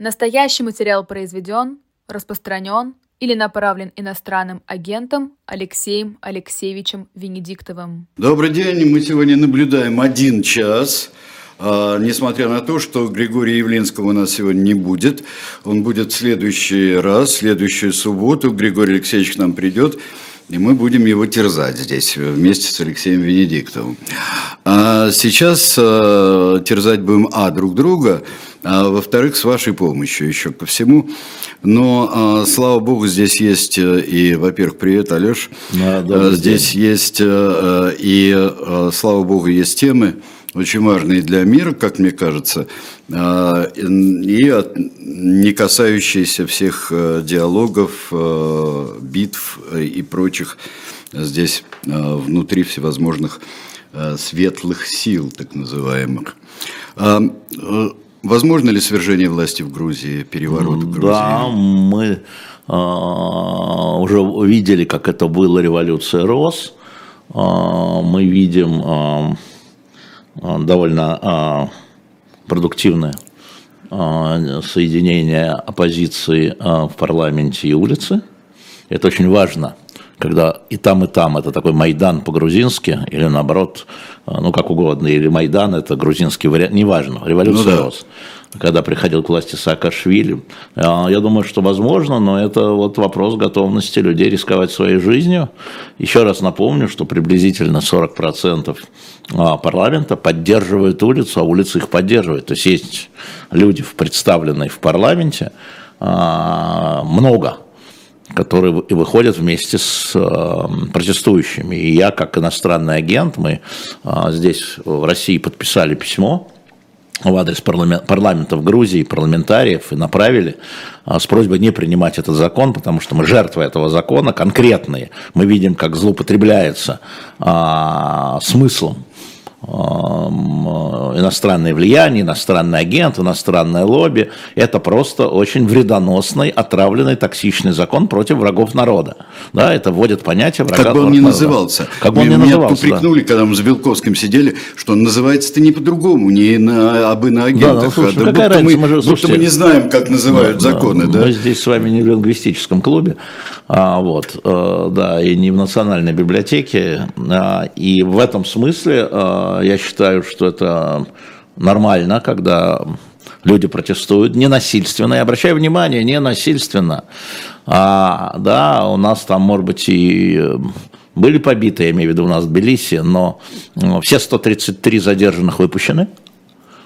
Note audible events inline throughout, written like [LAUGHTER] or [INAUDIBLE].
Настоящий материал произведен, распространен или направлен иностранным агентом Алексеем Алексеевичем Венедиктовым. Добрый день. Мы сегодня наблюдаем один час. А, несмотря на то, что Григория Явлинского у нас сегодня не будет, он будет в следующий раз, в следующую субботу. Григорий Алексеевич к нам придет. И мы будем его терзать здесь вместе с Алексеем Венедиктовым. А сейчас э, терзать будем, а, друг друга, а во-вторых, с вашей помощью еще ко всему. Но, э, слава богу, здесь есть э, и, во-первых, привет, Алеш. Да, э, здесь день. есть э, и, э, слава богу, есть темы, очень важные для мира, как мне кажется, а, и не касающиеся всех э, диалогов, э, битв э, и прочих здесь внутри всевозможных светлых сил, так называемых. А, возможно ли свержение власти в Грузии, переворот в Грузии? Да, мы а, уже видели, как это было революция РОС. Мы видим а, довольно а, продуктивное а, соединение оппозиции в парламенте и улице. Это очень важно, когда и там, и там это такой Майдан по-грузински, или наоборот, ну как угодно, или Майдан, это грузинский вариант, неважно, революция ну, да когда приходил к власти Саакашвили. А, я думаю, что возможно, но это вот вопрос готовности людей рисковать своей жизнью. Еще раз напомню, что приблизительно 40% а, парламента поддерживают улицу, а улица их поддерживает. То есть есть люди, представленные в парламенте, а, много, которые выходят вместе с протестующими. И я, как иностранный агент, мы здесь в России подписали письмо в адрес парламентов Грузии, парламентариев и направили а, с просьбой не принимать этот закон, потому что мы жертвы этого закона конкретные. Мы видим, как злоупотребляется а, смыслом иностранное влияние, иностранный агент, иностранное лобби. Это просто очень вредоносный, отравленный, токсичный закон против врагов народа. Да, это вводит понятие врага Как бы он ни назывался. Как бы он ни назывался. Меня упрекнули, да. когда мы с Белковским сидели, что он называется-то не по-другому, не на, абы на агентах. Да, ну, слушай, а, да, будто, мы, мы, же, слушайте, будто мы не знаем, как называют да, законы. Да, да? Мы здесь с вами не в лингвистическом клубе, а, вот, а, да, и не в национальной библиотеке. А, и в этом смысле а, я считаю, что это нормально, когда люди протестуют, не насильственно. Я обращаю внимание, не насильственно. А, да, у нас там, может быть, и были побиты, я имею в виду у нас в Тбилиси, но все 133 задержанных выпущены.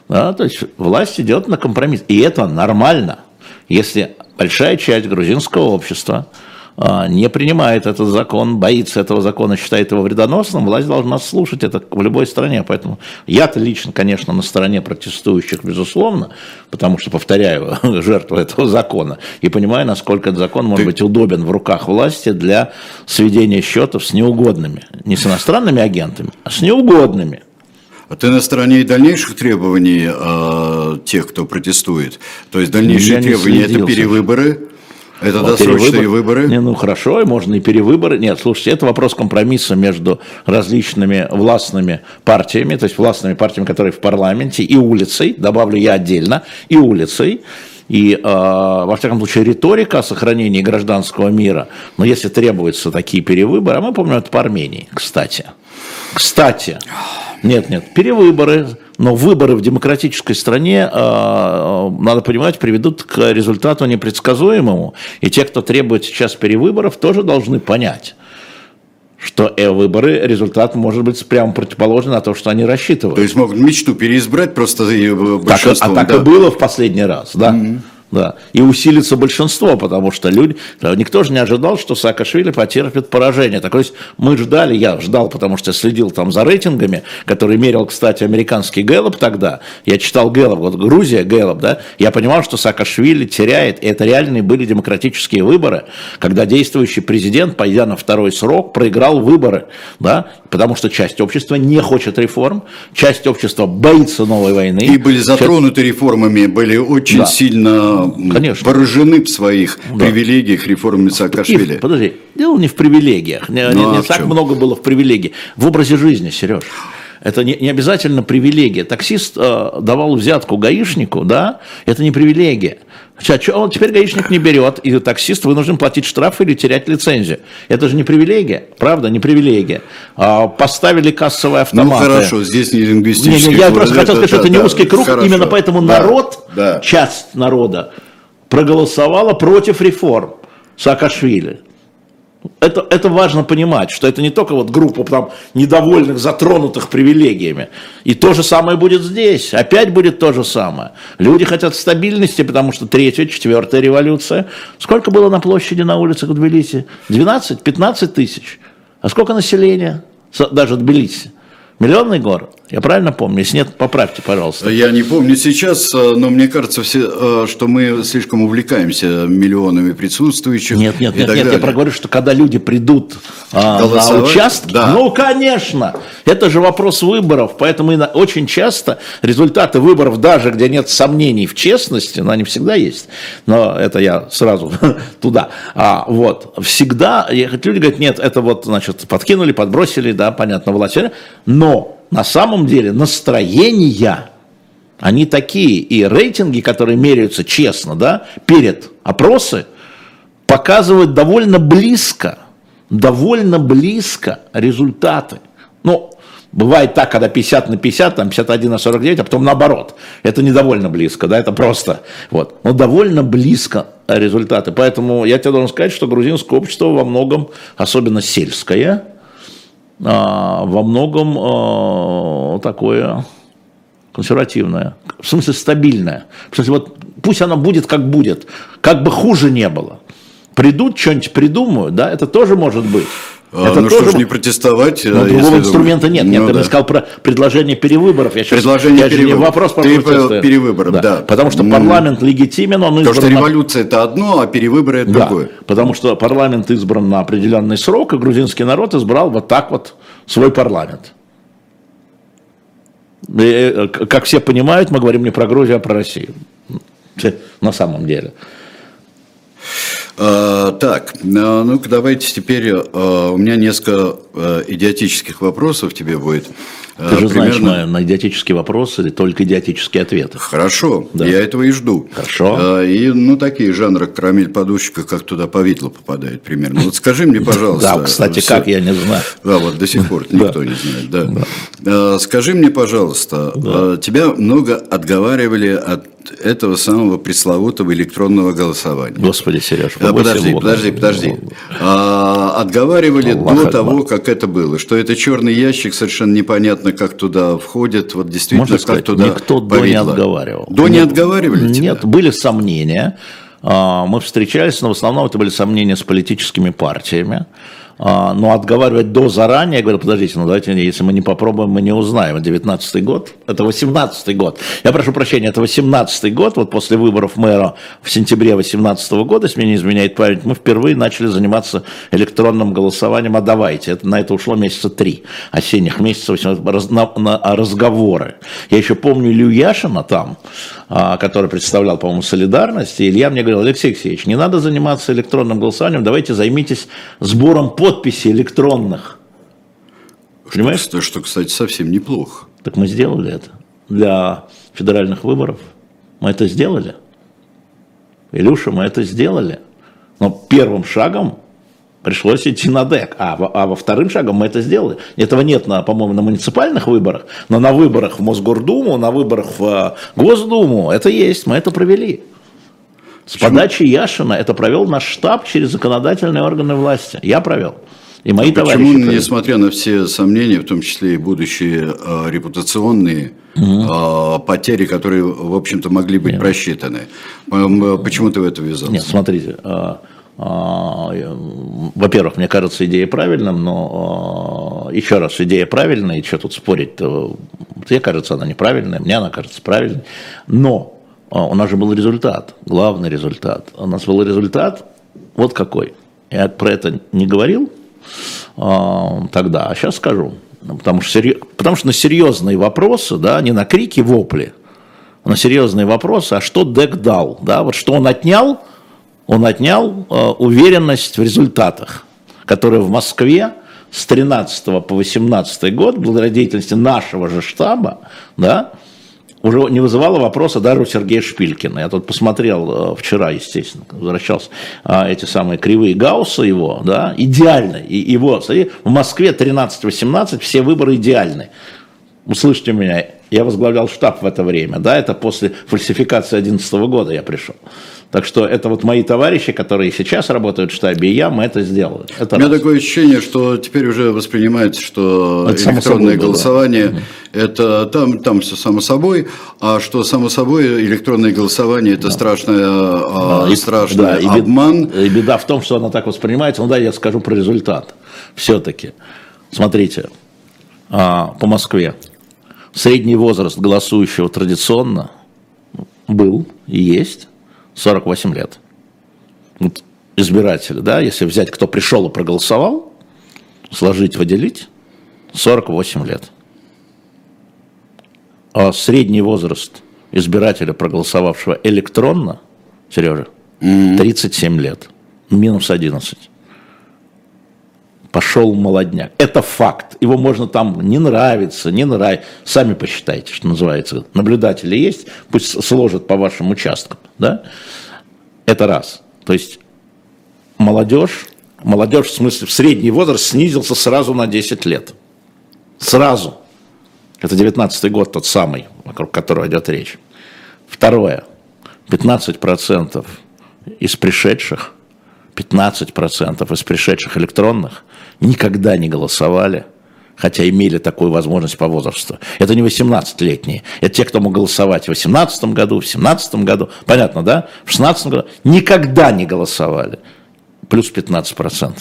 Да, то есть власть идет на компромисс. И это нормально, если большая часть грузинского общества не принимает этот закон, боится этого закона, считает его вредоносным, власть должна слушать это в любой стране. Поэтому я-то лично, конечно, на стороне протестующих, безусловно, потому что, повторяю, [LAUGHS] жертва этого закона, и понимаю, насколько этот закон может быть удобен в руках власти для сведения счетов с неугодными. Не с иностранными агентами, а с неугодными. А ты на стороне и дальнейших требований э, тех, кто протестует? То есть дальнейшие Я требования – это перевыборы? Это вот досрочные перевыбор... выборы? Не, ну хорошо, можно и перевыборы. Нет, слушайте, это вопрос компромисса между различными властными партиями, то есть властными партиями, которые в парламенте, и улицей, добавлю я отдельно, и улицей. И, э, во всяком случае, риторика о сохранении гражданского мира, но если требуются такие перевыборы, а мы помним это по Армении, кстати. Кстати, нет, нет, перевыборы, но выборы в демократической стране, а, надо понимать, приведут к результату непредсказуемому. И те, кто требует сейчас перевыборов, тоже должны понять что э, выборы, результат может быть прямо противоположный на то, что они рассчитывают. То есть могут мечту переизбрать просто большинством. Так, а так да? и было в последний раз, да. Mm-hmm да, и усилится большинство, потому что люди, никто же не ожидал, что Саакашвили потерпит поражение. Так, то есть мы ждали, я ждал, потому что следил там за рейтингами, который мерил, кстати, американский Гэллоп тогда, я читал Гэллоп, вот Грузия Гэллоп, да, я понимал, что Саакашвили теряет, и это реальные были демократические выборы, когда действующий президент, пойдя на второй срок, проиграл выборы, да, потому что часть общества не хочет реформ, часть общества боится новой войны. И были затронуты часть... реформами, были очень да. сильно Конечно. поражены в своих да. привилегиях реформы Саакашвили. И, подожди, дело не в привилегиях, не, ну, не, не а так много было в привилегии, в образе жизни, Сереж. Это не, не обязательно привилегия. Таксист э, давал взятку гаишнику, да, это не привилегия. А что он теперь гаишник не берет, и таксист вынужден платить штраф или терять лицензию. Это же не привилегия, правда, не привилегия. А, поставили кассовые автоматы. Ну хорошо, здесь не лингвистический. Не, не, я просто хотел сказать, что это не узкий круг, хорошо. именно поэтому да, народ, да. часть народа проголосовала против реформ Саакашвили. Это, это важно понимать, что это не только вот группа там недовольных, затронутых привилегиями. И то же самое будет здесь. Опять будет то же самое. Люди хотят стабильности, потому что третья, четвертая революция. Сколько было на площади на улицах в Тбилиси? 12, 15 тысяч. А сколько населения? Даже в Тбилиси. Миллионный город? Я правильно помню? Если нет, поправьте, пожалуйста. Я не помню сейчас, э, но мне кажется, все, э, что мы слишком увлекаемся миллионами присутствующих. Нет, нет, нет, нет я проговорю, что когда люди придут а, на участки, да. ну, конечно, это же вопрос выборов, поэтому очень часто результаты выборов, даже где нет сомнений в честности, но они всегда есть, но это я сразу [LAUGHS] туда, а, вот, всегда, люди говорят, нет, это вот, значит, подкинули, подбросили, да, понятно, власть, но на самом деле настроения, они такие, и рейтинги, которые меряются честно, да, перед опросы, показывают довольно близко, довольно близко результаты. Ну, бывает так, когда 50 на 50, там 51 на 49, а потом наоборот. Это не довольно близко, да, это просто, вот. Но довольно близко результаты. Поэтому я тебе должен сказать, что грузинское общество во многом, особенно сельское, во многом а, такое консервативное, в смысле стабильное. В смысле, вот пусть оно будет как будет, как бы хуже не было. Придут, что-нибудь придумают, да, это тоже может быть. А, это ну тоже... что ж не протестовать. Но другого инструмента нет. Нет, ну, ты да. сказал про предложение перевыборов. Я сейчас, предложение я перевыборов. Не вопрос по перевыборов, да. да. Потому что парламент легитимен, он избран... Потому что революция это одно, а перевыборы это да. другое. Потому что парламент избран на определенный срок, и грузинский народ избрал вот так вот свой парламент. И, э, как все понимают, мы говорим не про Грузию, а про Россию. На самом деле. А, так, а, ну-ка давайте теперь, а, у меня несколько идиотических вопросов тебе будет. Ты же Примерно... знаешь, на, на идиотические вопросы только идиотические ответы. Хорошо, да. я этого и жду. Хорошо. И, ну, такие жанры карамель подушечка, как туда повидло попадает примерно. Вот скажи мне, пожалуйста. Да, [LAUGHS] кстати, как, я не знаю. Да, вот до сих пор [LAUGHS] никто не знает, да. Скажи мне, пожалуйста, тебя много отговаривали от этого самого пресловутого электронного голосования. Господи, Сереж, подожди, подожди, подожди. А, отговаривали до того, как это было, что это черный ящик, совершенно непонятно, как туда входит, вот действительно, Можно как сказать, туда Никто до не отговаривал. До не отговаривали Нет, тебя? были сомнения. А, мы встречались, но в основном это были сомнения с политическими партиями. А, но отговаривать до заранее, я говорю, подождите, ну давайте, если мы не попробуем, мы не узнаем. 19 год, это 18 год. Я прошу прощения, это 18 год, вот после выборов мэра в сентябре 18 года, если мне не изменяет память, мы впервые начали заниматься электронным голосованием, а давайте, это, на это ушло месяца три, осенних месяцев, на, на разговоры. Я еще помню Илью Яшина там, а, который представлял, по-моему, солидарность, и Илья мне говорил, Алексей Алексеевич, не надо заниматься электронным голосованием, давайте займитесь сбором под подписей электронных. Понимаешь? Что, что, кстати, совсем неплохо. Так мы сделали это для федеральных выборов. Мы это сделали. Илюша, мы это сделали. Но первым шагом пришлось идти на ДЭК, а, а во вторым шагом мы это сделали. Этого нет, на, по-моему, на муниципальных выборах, но на выборах в Мосгордуму, на выборах в э, Госдуму это есть, мы это провели. С Почему? подачи Яшина это провел наш штаб через законодательные органы власти. Я провел. И мои Почему, товарищи. Почему, несмотря на все сомнения, в том числе и будущие э, репутационные угу. э, потери, которые, в общем-то, могли быть Нет. просчитаны, почему ты в это ввязался? Нет, смотрите. Э, э, во-первых, мне кажется идея правильным, но э, еще раз, идея правильная, и что тут спорить, то, мне кажется, она неправильная, мне она кажется правильной. Но а, у нас же был результат, главный результат. У нас был результат вот какой. Я про это не говорил а, тогда, а сейчас скажу. Потому что, потому что на серьезные вопросы, да, не на крики, вопли, а на серьезные вопросы, а что ДЭК дал, да, вот что он отнял, он отнял э, уверенность в результатах, которая в Москве с 13 по 18 год, благодаря деятельности нашего же штаба, да, уже не вызывало вопроса даже у Сергея Шпилькина. Я тут посмотрел э, вчера, естественно, возвращался, а, эти самые кривые Гаусса его, да, идеально. И его, смотри, в Москве 13-18 все выборы идеальны. Услышьте меня, я возглавлял штаб в это время, да, это после фальсификации 2011 года я пришел. Так что это вот мои товарищи, которые сейчас работают в штабе, и я, мы это сделали. Это У меня раз. такое ощущение, что теперь уже воспринимается, что это электронное голосование было. это там, там все само собой, а что само собой электронное голосование это да. страшное, а, и, страшный да, и обман. И беда в том, что оно так воспринимается. Ну да, я скажу про результат. Все-таки. Смотрите, а, по Москве средний возраст голосующего традиционно был и есть 48 лет. Вот избиратели, да, если взять, кто пришел и проголосовал, сложить, выделить, 48 лет. А средний возраст избирателя, проголосовавшего электронно, Сережа, 37 лет, минус 11. Пошел молодняк. Это факт. Его можно там не нравиться, не нравится. Сами посчитайте, что называется. Наблюдатели есть, пусть сложат по вашим участкам. Да? Это раз. То есть молодежь, молодежь в смысле в средний возраст снизился сразу на 10 лет. Сразу. Это 19 год тот самый, вокруг которого идет речь. Второе. 15% из пришедших, 15% из пришедших электронных никогда не голосовали, хотя имели такую возможность по возрасту. Это не 18-летние, это те, кто мог голосовать в 18 году, в 17 году, понятно, да? В 16 году никогда не голосовали, плюс 15%.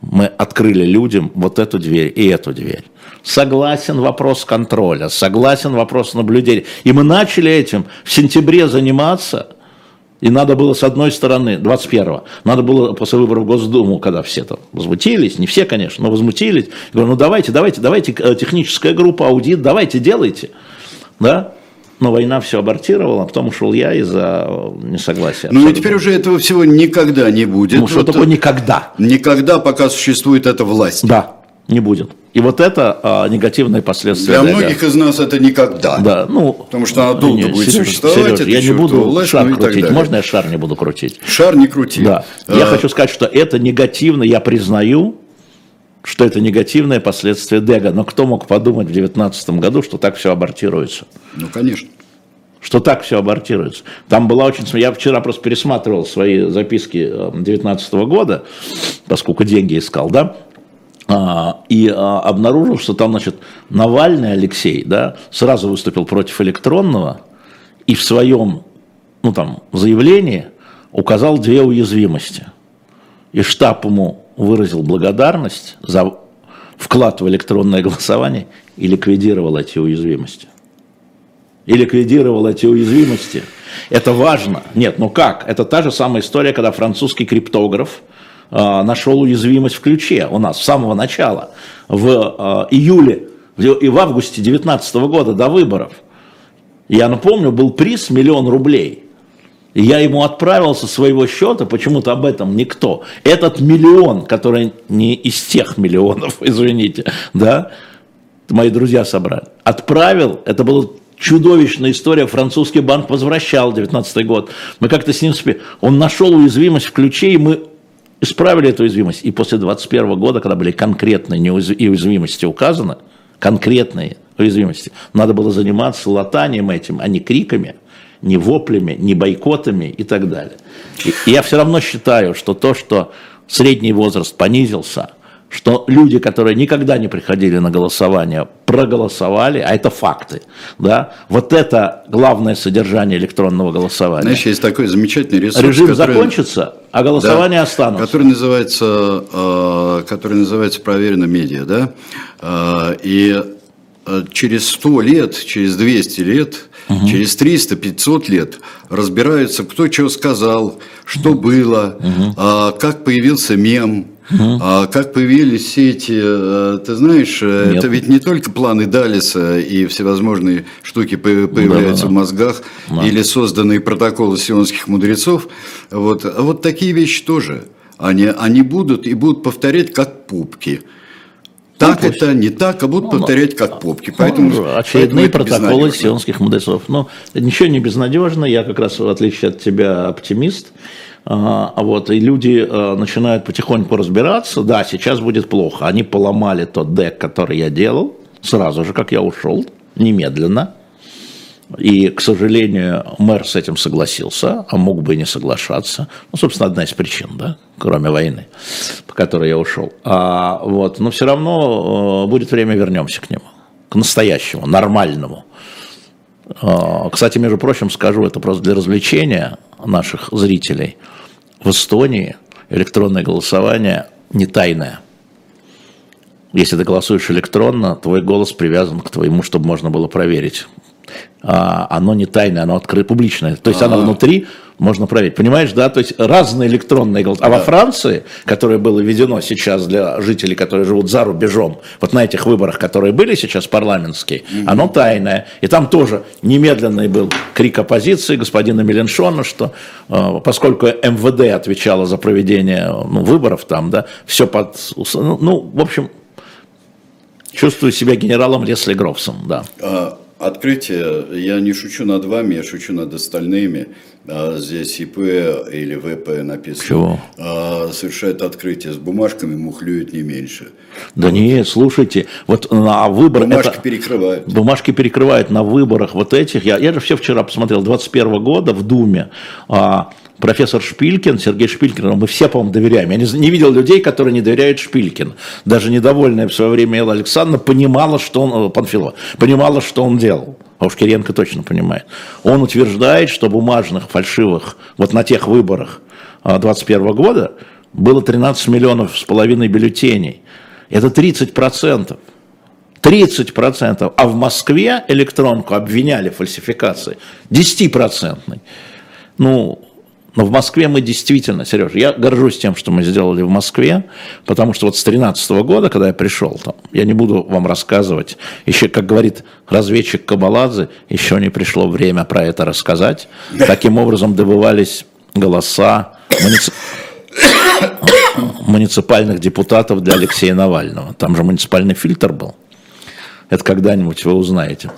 Мы открыли людям вот эту дверь и эту дверь. Согласен вопрос контроля, согласен вопрос наблюдения. И мы начали этим в сентябре заниматься – и надо было, с одной стороны, 21-го, надо было после выборов в Госдуму, когда все там возмутились, не все, конечно, но возмутились, говорю, ну давайте, давайте, давайте, э, техническая группа, аудит, давайте, делайте. Да? Но война все абортировала, а потом ушел я из-за несогласия. Ну и теперь уже этого всего никогда не будет. Ну что вот такое никогда? Никогда, пока существует эта власть. Да, не будет. И вот это а, негативные последствия. Для многих из нас это никогда. Да, ну, Потому что она долго не, будет Сереж, существовать. Сереж, я не буду власть, шар ну, крутить. Можно я шар не буду крутить? Шар не крути. Да. А... Я хочу сказать, что это негативно, я признаю, что это негативное последствие Дега. Но кто мог подумать в 2019 году, что так все абортируется? Ну, конечно. Что так все абортируется. Там была очень... Я вчера просто пересматривал свои записки 2019 э, года, поскольку деньги искал, да, и а, обнаружил, что там, значит, Навальный Алексей, да, сразу выступил против электронного и в своем, ну там, заявлении указал две уязвимости. И штаб ему выразил благодарность за вклад в электронное голосование и ликвидировал эти уязвимости. И ликвидировал эти уязвимости. Это важно. Нет, ну как? Это та же самая история, когда французский криптограф нашел уязвимость в ключе у нас с самого начала, в э, июле и в августе 2019 года до выборов. Я напомню, был приз миллион рублей. Я ему отправил со своего счета, почему-то об этом никто. Этот миллион, который не из тех миллионов, [LAUGHS] извините, да, мои друзья собрали, отправил, это была чудовищная история, французский банк возвращал 19 год. Мы как-то с ним, он нашел уязвимость в ключе, и мы исправили эту уязвимость. И после 2021 года, когда были конкретные уязвимости указаны, конкретные уязвимости, надо было заниматься латанием этим, а не криками, не воплями, не бойкотами и так далее. И я все равно считаю, что то, что средний возраст понизился – что люди, которые никогда не приходили на голосование, проголосовали, а это факты, да, вот это главное содержание электронного голосования. Знаешь, есть такой замечательный ресурс. Режим который, закончится, а голосование да, останутся. Который называется, э, который называется проверено медиа, да, э, и э, через 100 лет, через 200 лет, угу. через 300, 500 лет разбираются, кто что сказал, что было, угу. как появился мем, Угу. А как появились все эти, э, ты знаешь, э, Нет. это ведь не только планы Далиса и всевозможные штуки появляются да, да, да. в мозгах, да. или созданные протоколы сионских мудрецов, вот, а вот такие вещи тоже. Они, они будут и будут повторять как пупки. Так Ну, это, не так, а будут Ну, повторять как попки. Поэтому, Ну, очередные поэтому это протоколы сионских мудрецов. Но ничего не безнадежно, я как раз в отличие от тебя оптимист. А, а вот, и люди а, начинают потихоньку разбираться, да, сейчас будет плохо. Они поломали тот дек, который я делал, сразу же, как я ушел, немедленно. И, к сожалению, мэр с этим согласился, а мог бы и не соглашаться. Ну, собственно, одна из причин, да, кроме войны, по которой я ушел. А, вот, но все равно э, будет время, вернемся к нему, к настоящему, нормальному. А, Кстати, между прочим, скажу, это просто для развлечения наших зрителей. В Эстонии электронное голосование не тайное. Если ты голосуешь электронно, твой голос привязан к твоему, чтобы можно было проверить. А, оно не тайное, оно открыто, публичное. То есть оно внутри, можно проверить. Понимаешь, да? То есть разные электронные голосования. А во Франции, которое было введено сейчас для жителей, которые живут за рубежом, вот на этих выборах, которые были сейчас парламентские, оно тайное. И там тоже немедленный был крик оппозиции господина Меленшона, что э, поскольку МВД отвечало за проведение ну, выборов там, да, все под... Ну, ну, в общем, чувствую себя генералом Лесли Грофсом, да. А, Открытие, я не шучу над вами, я шучу над остальными. А, Здесь ИП или ВП написано. Чего? А, Совершает открытие с бумажками, мухлюет не меньше. Да нет, слушайте, вот на выбор Бумажки это... перекрывают. Бумажки перекрывают на выборах вот этих. Я, я же все вчера посмотрел, 21 года в Думе а, профессор Шпилькин, Сергей Шпилькин, мы все, по-моему, доверяем. Я не, не видел людей, которые не доверяют Шпилькин. Даже недовольная в свое время Элла Александровна понимала, что он, э, Панфилова, понимала, что он делал. А уж Кириенко точно понимает. Он утверждает, что бумажных, фальшивых, вот на тех выборах 21 года было 13 миллионов с половиной бюллетеней. Это 30 процентов. 30%, а в Москве электронку обвиняли в фальсификации 10%. Ну, но в Москве мы действительно, Сереж, я горжусь тем, что мы сделали в Москве, потому что вот с 2013 года, когда я пришел там, я не буду вам рассказывать, еще, как говорит разведчик Кабаладзе, еще не пришло время про это рассказать. Таким образом добывались голоса муници- муниципальных депутатов для Алексея Навального. Там же муниципальный фильтр был. Это когда-нибудь вы узнаете.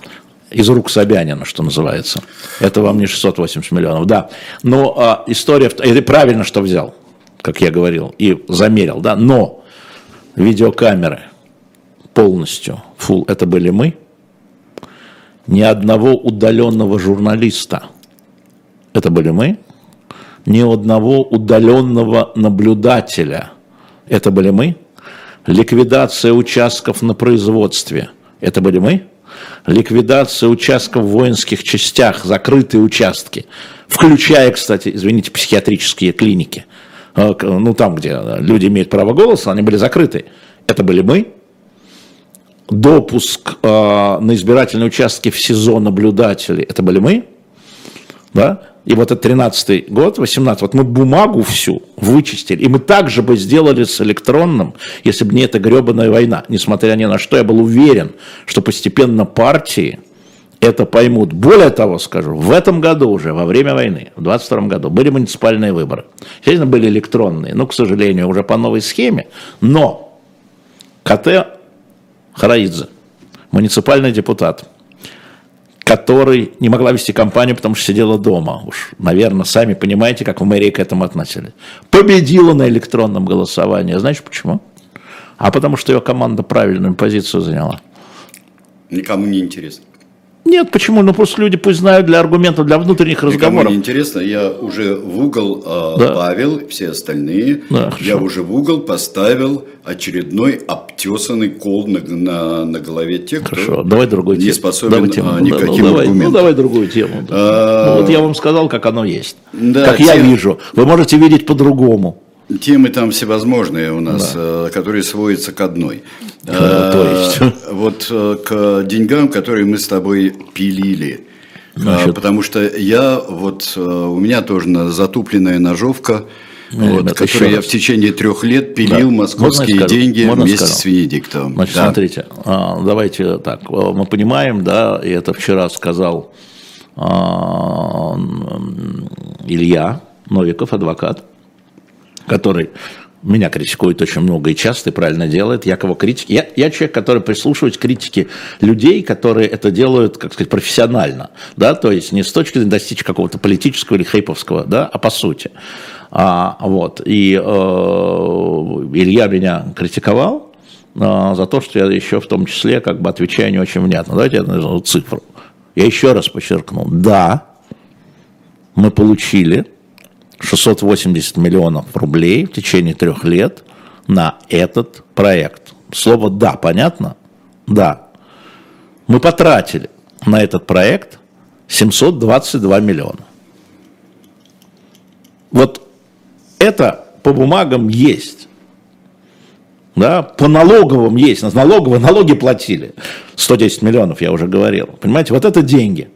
Из рук Собянина, что называется. Это вам не 680 миллионов, да. Но а, история, и правильно, что взял, как я говорил, и замерил, да. Но видеокамеры полностью, фул, это были мы. Ни одного удаленного журналиста, это были мы. Ни одного удаленного наблюдателя, это были мы. Ликвидация участков на производстве, это были мы. Ликвидация участков в воинских частях, закрытые участки, включая, кстати, извините, психиатрические клиники. К- Ну, там, где люди имеют право голоса, они были закрыты. Это были мы. Допуск э, на избирательные участки в СИЗО наблюдателей, это были мы да, и вот это 13 год, 18, вот мы бумагу всю вычистили, и мы также бы сделали с электронным, если бы не эта гребаная война, несмотря ни на что, я был уверен, что постепенно партии это поймут. Более того, скажу, в этом году уже, во время войны, в 22 году, были муниципальные выборы. Естественно, были электронные, ну, к сожалению, уже по новой схеме, но КТ Хараидзе, муниципальный депутат, который не могла вести кампанию, потому что сидела дома. Уж, наверное, сами понимаете, как в мэрии к этому относились. Победила на электронном голосовании. Знаешь почему? А потому что ее команда правильную позицию заняла. Никому не интересно. Нет, почему? Ну просто люди пусть знают для аргументов, для внутренних разговоров. не интересно. Я уже в угол а, Да. Павел, все остальные. Да, хорошо. я уже в угол поставил очередной обтесанный кол на, на, на голове тех, Хорошо, кто давай другую не тему. способен давай тему. а, Ну, никаким ну, давай, аргументом. Ну, давай другую тему. да. А, Ну, вот я вам сказал, как оно есть. Да, как я тем- вижу. Вы можете видеть по-другому. Темы там всевозможные у нас, э, которые сводятся к одной. Э, то Э, есть? Вот э, к деньгам, которые мы с тобой пилили. Э, Значит? Потому что я, вот э, у меня тоже на- затупленная ножовка, вот, ребята, еще которую я раз. в течение трех лет пилил Да. Можно московские я скажу? деньги Можно вместе скажу? с Венедиктовым. Значит, Да. смотрите, а, давайте так, а, мы понимаем, да, и это вчера сказал а, Илья Новиков, адвокат, который меня критикует очень много и часто, и правильно делает. Я кого критики? Я, я человек, который прислушивается к критике людей, которые это делают, как сказать, профессионально. Да? То есть не с точки зрения достичь какого-то политического или хейповского, да? а по сути. А, вот. И э, Илья меня критиковал э, за то, что я еще в том числе как бы отвечаю не очень внятно. Давайте я назову цифру. Я еще раз подчеркну. Да, мы получили 680 миллионов рублей в течение трех лет на этот проект. Слово «да» понятно? Да. Мы потратили на этот проект 722 миллиона. Вот это по бумагам есть. Да, по налоговым есть. На налоговые налоги платили. 110 миллионов, я уже говорил. Понимаете, вот это деньги.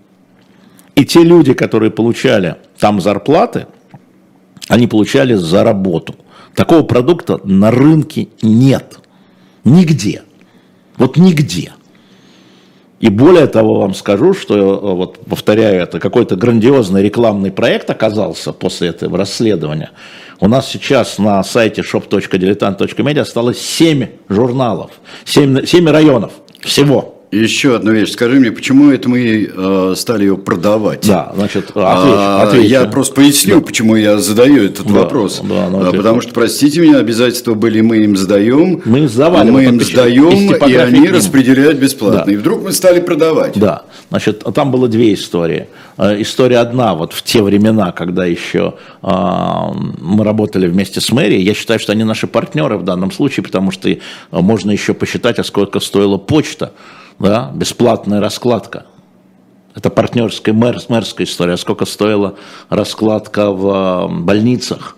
И те люди, которые получали там зарплаты, они получали за работу. Такого продукта на рынке нет. Нигде. Вот нигде. И более того, вам скажу, что, э, вот повторяю, это какой-то грандиозный рекламный проект оказался после этого расследования. У нас сейчас на сайте shop.diletant.media осталось 7 журналов, 7, 7 районов всего. Еще одну вещь. Скажи мне, почему это мы э, стали ее продавать? Да, значит, ответь, а, ответь. Я просто поясню, да. почему я задаю этот да, вопрос. Да, ну, а, потому что, простите меня, обязательства были, мы им сдаем. Мы им сдавали. Мы им сдаем, и они распределяют бесплатно. Да. И вдруг мы стали продавать. Да, значит, там было две истории. Э, история одна, вот в те времена, когда еще э, мы работали вместе с мэрией, я считаю, что они наши партнеры в данном случае, потому что можно еще посчитать, а сколько стоила почта да, бесплатная раскладка. Это партнерская, мэр, мэрская история. Сколько стоила раскладка в больницах,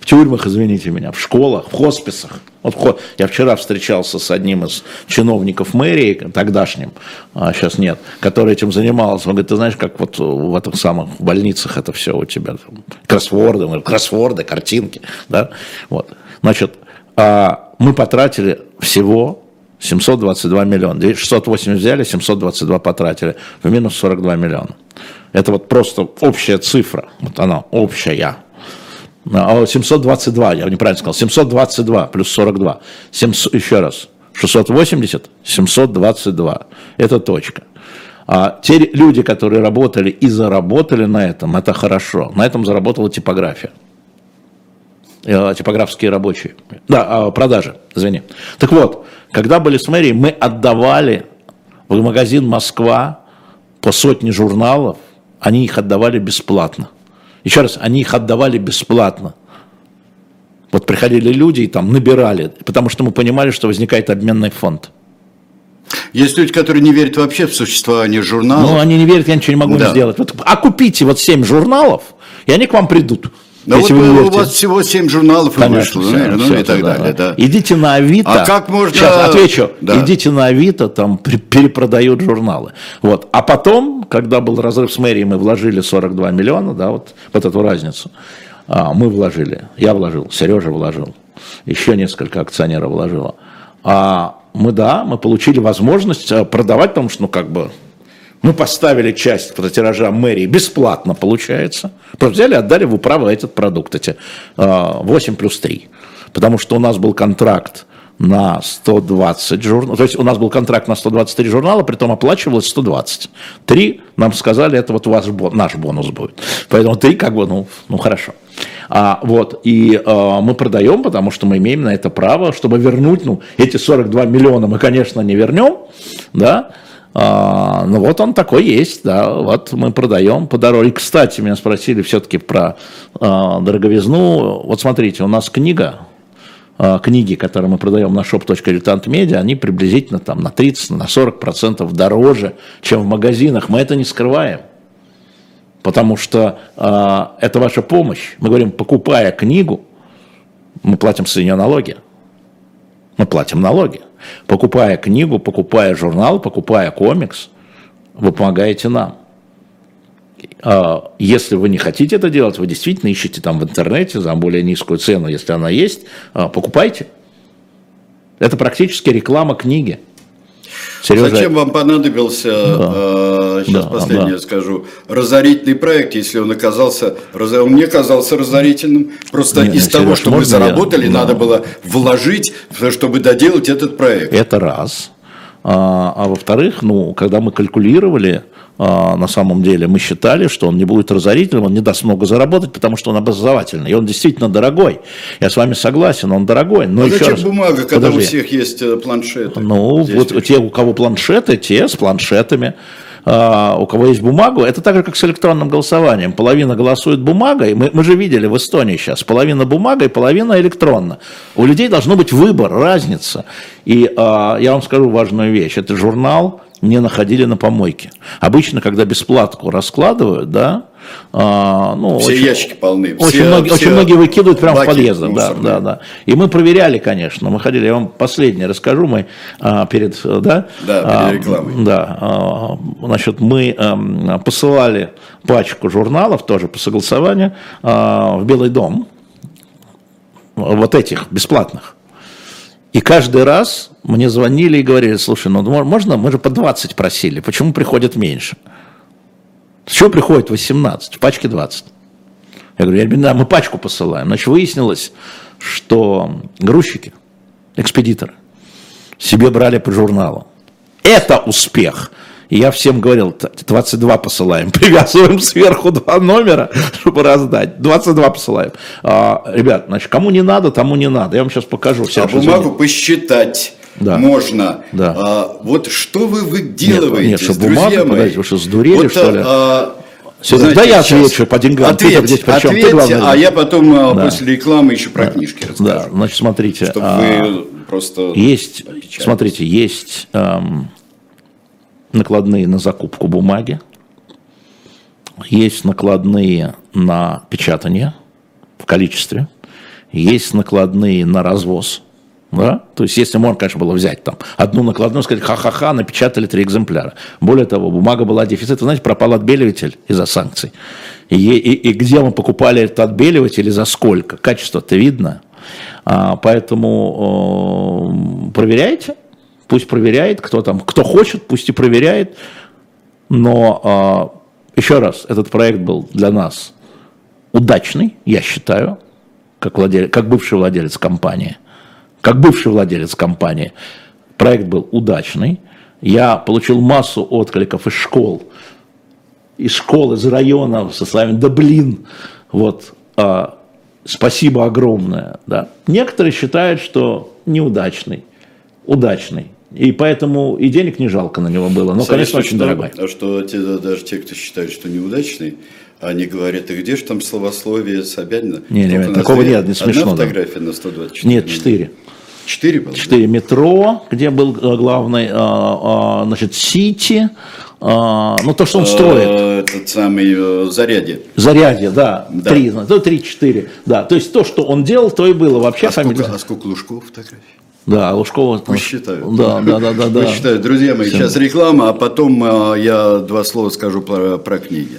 в тюрьмах, извините меня, в школах, в хосписах. Вот я вчера встречался с одним из чиновников мэрии, тогдашним, а сейчас нет, который этим занимался. Он говорит, ты знаешь, как вот в этих самых больницах это все у тебя, кроссворды, кроссворды, картинки, да, вот. Значит, а мы потратили всего 722 миллиона. 680 взяли, 722 потратили. В минус 42 миллиона. Это вот просто общая цифра. Вот она общая. 722, а, я неправильно сказал. 722 плюс 42. 700, еще раз. 680, 722. Это точка. А те люди, которые работали и заработали на этом, это хорошо. На этом заработала типография. Э, типографские рабочие. Да, а, продажи, извини. Так вот, когда были с мэрией, мы отдавали в магазин «Москва» по сотне журналов, они их отдавали бесплатно. Еще раз, они их отдавали бесплатно. Вот приходили люди и там набирали, потому что мы понимали, что возникает обменный фонд. Есть люди, которые не верят вообще в существование журналов. Ну, они не верят, я ничего не могу да. сделать. Вот, а купите вот 7 журналов, и они к вам придут. Да вот вы, у вас всего 7 журналов Конечно, вышло, все, наверное, ну все и так да, далее. Да. Идите на Авито. А как можно... Сейчас отвечу. Да. Идите на Авито, там перепродают журналы. Вот. А потом, когда был разрыв с мэрией, мы вложили 42 миллиона, да, вот, вот эту разницу. А, мы вложили, я вложил, Сережа вложил, еще несколько акционеров вложило. А мы, да, мы получили возможность э, продавать, потому что, ну, как бы, мы поставили часть тиража мэрии бесплатно, получается. Просто взяли, отдали в управу этот продукт, эти 8 а, плюс 3. Потому что у нас был контракт на 120 журналов. То есть у нас был контракт на 123 журнала, при том оплачивалось 120. Три нам сказали, это вот ваш, наш бонус будет. Поэтому три как бы, ну, ну хорошо. А, вот, и а, мы продаем, потому что мы имеем на это право, чтобы вернуть, ну, эти 42 миллиона мы, конечно, не вернем, да, а, ну вот он такой есть, да, вот мы продаем по дороге. И, кстати, меня спросили все-таки про а, дороговизну. Вот смотрите, у нас книга, а, книги, которые мы продаем на shop.diletantmedia, они приблизительно там на 30, на 40 процентов дороже, чем в магазинах. Мы это не скрываем. Потому что э, это ваша помощь. Мы говорим, покупая книгу, мы платим с нее налоги. Мы платим налоги. Покупая книгу, покупая журнал, покупая комикс, вы помогаете нам. А, если вы не хотите это делать, вы действительно ищете там в интернете за более низкую цену, если она есть, а, покупайте. Это практически реклама книги. Сережа... Зачем вам понадобился да. Сейчас Да, последнее да. скажу, разорительный проект, если он оказался, он мне казался разорительным, просто Не, из ну, того, что мы я- заработали, Да. надо было вложить, чтобы доделать этот проект. Это раз. А, а во-вторых, ну, когда мы калькулировали, а, на самом деле мы считали, что он не будет разорительным, он не даст много заработать, потому что он образовательный. И он действительно дорогой. Я с вами согласен, он дорогой. Но А еще зачем раз- бумага, когда у Подожди. всех есть э, планшеты? Ну, Здесь вот ведь- те, у кого планшеты, те с планшетами. А, у кого есть бумагу, это так же, как с электронным голосованием. Половина голосует бумагой. Мы, мы же видели в Эстонии сейчас. Половина бумагой, половина электронно. У людей должно быть выбор, разница. И а, я вам скажу важную вещь. Это журнал не находили на помойке. Обычно, когда бесплатку раскладывают, да, а, ну, Все очень- ящики полны. очень, все- многие, все очень многие выкидывают прямо в подъездах. Да, да, да. И мы проверяли, конечно. Мы ходили, я вам последнее расскажу, мы а, перед, э, да? Да, перед А, рекламой. Да. а, значит, мы ам, посылали пачку журналов, тоже по согласованию, а, в Белый дом. Вот этих, бесплатных. И каждый раз мне звонили и говорили, слушай, ну можно, мы же по 20 просили, почему приходит меньше? С чего приходит 18? В пачке 20. Я говорю, я да, мы пачку посылаем. Значит, выяснилось, что грузчики, экспедиторы, себе брали по журналу. Это успех. И я всем говорил, «Т- 22 посылаем, [LAUGHS] привязываем сверху два номера, чтобы раздать. 22 посылаем. А, ребят, значит, кому не надо, тому не надо. Я вам сейчас покажу. А Серж, бумагу посчитать Да. можно. Да. А, вот что вы выделываете, нет, что друзья бумагу, мои? подождите, вы что, сдурели, Вот, что ли? а, знаете, да я сейчас- отвечу по деньгам. Ответь, здесь при чем? Ты главный. а я потом а, Да. после рекламы еще про книжки расскажу. Да, значит, смотрите. Чтобы а, вы просто... Есть, опечатались. смотрите, есть эм, накладные на закупку бумаги, есть накладные на печатание в количестве, есть накладные на развоз. Да? То есть, если можно, конечно, было взять там одну накладную, сказать, ха-ха-ха, напечатали три экземпляра. Более того, бумага была дефицит. Вы знаете, пропал отбеливатель из-за санкций. И, и- и где мы покупали этот отбеливатель и за сколько? Качество-то видно. А, поэтому э, проверяйте. Пусть проверяет, кто там, кто хочет, пусть и проверяет. Но а, еще раз, этот проект был для нас удачный, я считаю, как, владелец, как бывший владелец компании. Как бывший владелец компании. Проект был удачный. Я получил массу откликов из школ, из школ, из районов со словами «да блин». Вот, а, спасибо огромное. Да. Некоторые считают, что неудачный, удачный. И поэтому и денег не жалко на него было. Но, конечно, очень дорогой. А что те, даже те, кто считает, что неудачный, они говорят, и где же там словословие Собянина? Не, не, Только у нас такого нет, не смешно, Одна да. фотография на 124? Нет, четыре. Четыре было? да? Четыре метро, где был э, главный, а, а, значит, Сити, а, ну то, что он строит. Э, Этот самый э, заряде. Зарядье, да, Да. три, ну, три-четыре, да. То есть то, что он делал, то и было. Вообще А фамилия. сколько, а сколько Лужков фотографий? Да, Лужкова. Пусть считают. Да, да, да, да, [LAUGHS] да. Пусть считают. Друзья мои, сейчас реклама, а потом я два слова скажу про, про книги.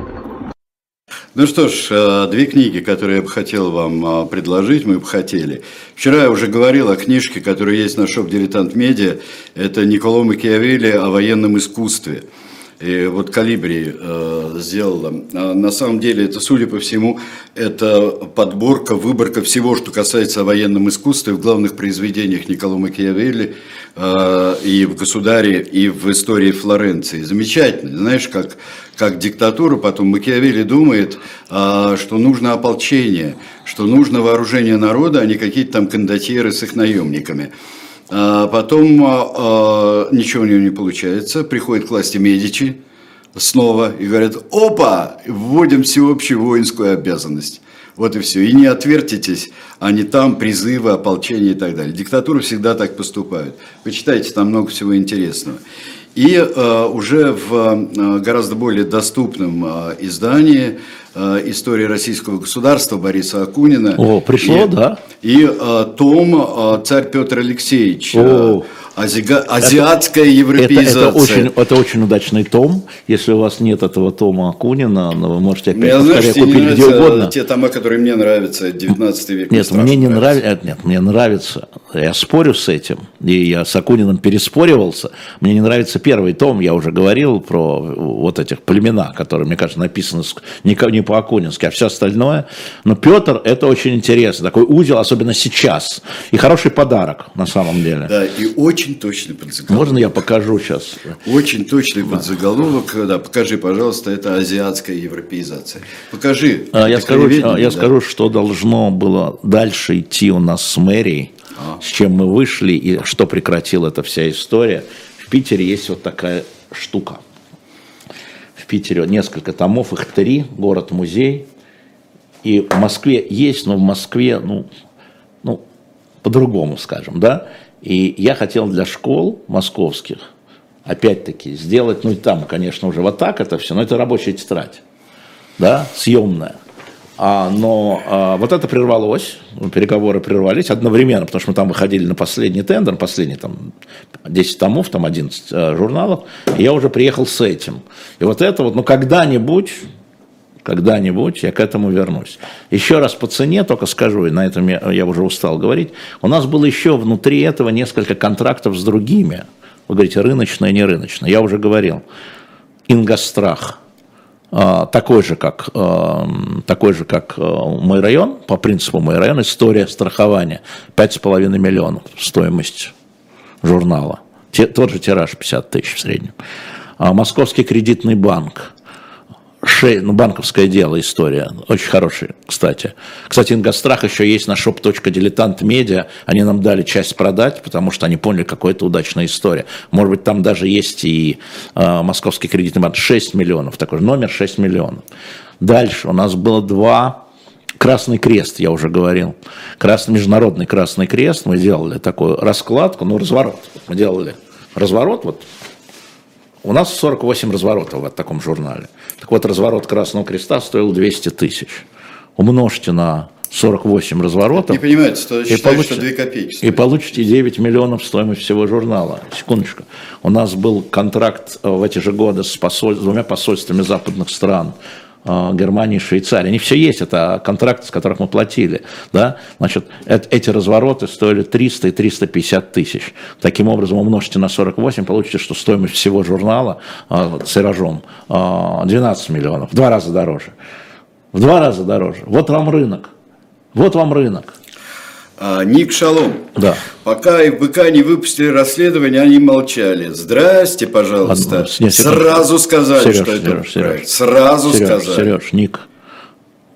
Ну что ж, э, две книги, которые я бы хотел вам э, предложить, мы бы хотели. Вчера я уже говорил о книжке, которая есть на шоп «Дилетант Медиа». Это Николо Макиавелли о военном искусстве. И вот Калибри э, сделала. А на самом деле, это, судя по всему, это подборка, выборка всего, что касается о военном искусстве в главных произведениях Николо Макиавелли э, и в «Государе», и в истории Флоренции. Замечательно. Знаешь, как, как диктатура, потом Макиавелли думает, э, что нужно ополчение, что нужно вооружение народа, а не какие-то там кондотьеры с их наемниками. А потом а, ничего у него не получается, приходит к власти Медичи снова и говорят, опа, вводим всеобщую воинскую обязанность. Вот и все. И не отвертитесь, а не там призывы, ополчения и так далее. Диктатуры всегда так поступают. Вы читаете, там много всего интересного. И э, уже в э, гораздо более доступном э, издании э, «История российского государства» Бориса Акунина. О, пришло, и, да? И э, том э, «Царь Петр Алексеевич». О. Э, Азига... Азиатская европеизация. Это, это, очень, это очень удачный том. Если у вас нет этого тома Акунина, ну, вы можете опять знаешь, повторяю, тебе не купить где угодно. те тома, которые мне нравятся, 19 век. Нет, мне не нравится. Нет, мне нравится. Я спорю с этим. И я с Акуниным переспоривался. Мне не нравится первый том. Я уже говорил про вот этих племена, которые, мне кажется, написаны не по-акунински, а все остальное. Но Петр, это очень интересно. Такой узел, особенно сейчас. И хороший подарок, на самом деле. Да, и очень точный подзаголовок. Можно я покажу сейчас? Очень точный подзаголовок. Да, покажи, пожалуйста, это азиатская европеизация. Покажи. А, Я скажу, а, я да. скажу, что должно было дальше идти у нас с мэрией, с чем мы вышли и что прекратила эта вся история. В Питере есть вот такая штука. В Питере несколько томов, их три, город-музей. И в Москве есть, но в Москве, ну, ну, по-другому, скажем, да. И я хотел для школ московских, опять-таки, сделать, ну и там, конечно, уже вот так это все, но это рабочая тетрадь да, съемная. А, но а, вот это прервалось, переговоры прервались одновременно, потому что мы там выходили на последний тендер, последний там 10 томов, там 11 э, журналов, и я уже приехал с этим. И вот это вот, ну когда-нибудь, когда-нибудь я к этому вернусь. Еще раз по цене только скажу, и на этом я, я уже устал говорить, у нас было еще внутри этого несколько контрактов с другими. Вы говорите, рыночное, не рыночное. Я уже говорил. Ингострах – а, такой же, как, а, такой же, как а, мой район, по принципу мой район, история страхования, 5,5 миллионов стоимость журнала. Тот же тираж 50 тысяч в среднем. Московский кредитный банк, Ше- ну, банковское дело, история, очень хорошая, кстати. Кстати, Ингострах еще есть на shop.diletant.media, они нам дали часть продать, потому что они поняли, какая это удачная история. Может быть, там даже есть и э, Московский кредитный банк, 6 миллионов, такой же номер 6 миллионов. Дальше у нас было два Красный Крест, я уже говорил. Красный, международный Красный Крест. Мы делали такую раскладку, ну, разворот. Мы делали разворот, вот у нас 48 разворотов в таком журнале. Так вот, разворот Красного Креста стоил 200 тысяч. Умножьте на 48 разворотов. Не понимаете, что и получите, что 2 копейки и стоит. получите 9 миллионов стоимость всего журнала. Секундочку. У нас был контракт э, в эти же годы с, посоль- с двумя посольствами западных стран. Э, Германии Швейцарии. Они все есть, это контракты, с которых мы платили. Да? Значит, эт- эти развороты стоили 300 и 350 тысяч. Таким образом, умножьте на 48, получите, что стоимость всего журнала э, тиражом э, 12 миллионов, в два раза дороже. В два раза дороже. Вот вам рынок. Вот вам рынок. А, Ник Шалом. Да. Пока ФБК не выпустили расследование, они молчали. Здрасте, пожалуйста. Ладно, нет. Сразу сказали, Сереж, что это Сереж, проект. Сразу Сереж, сказали. Сереж, Ник,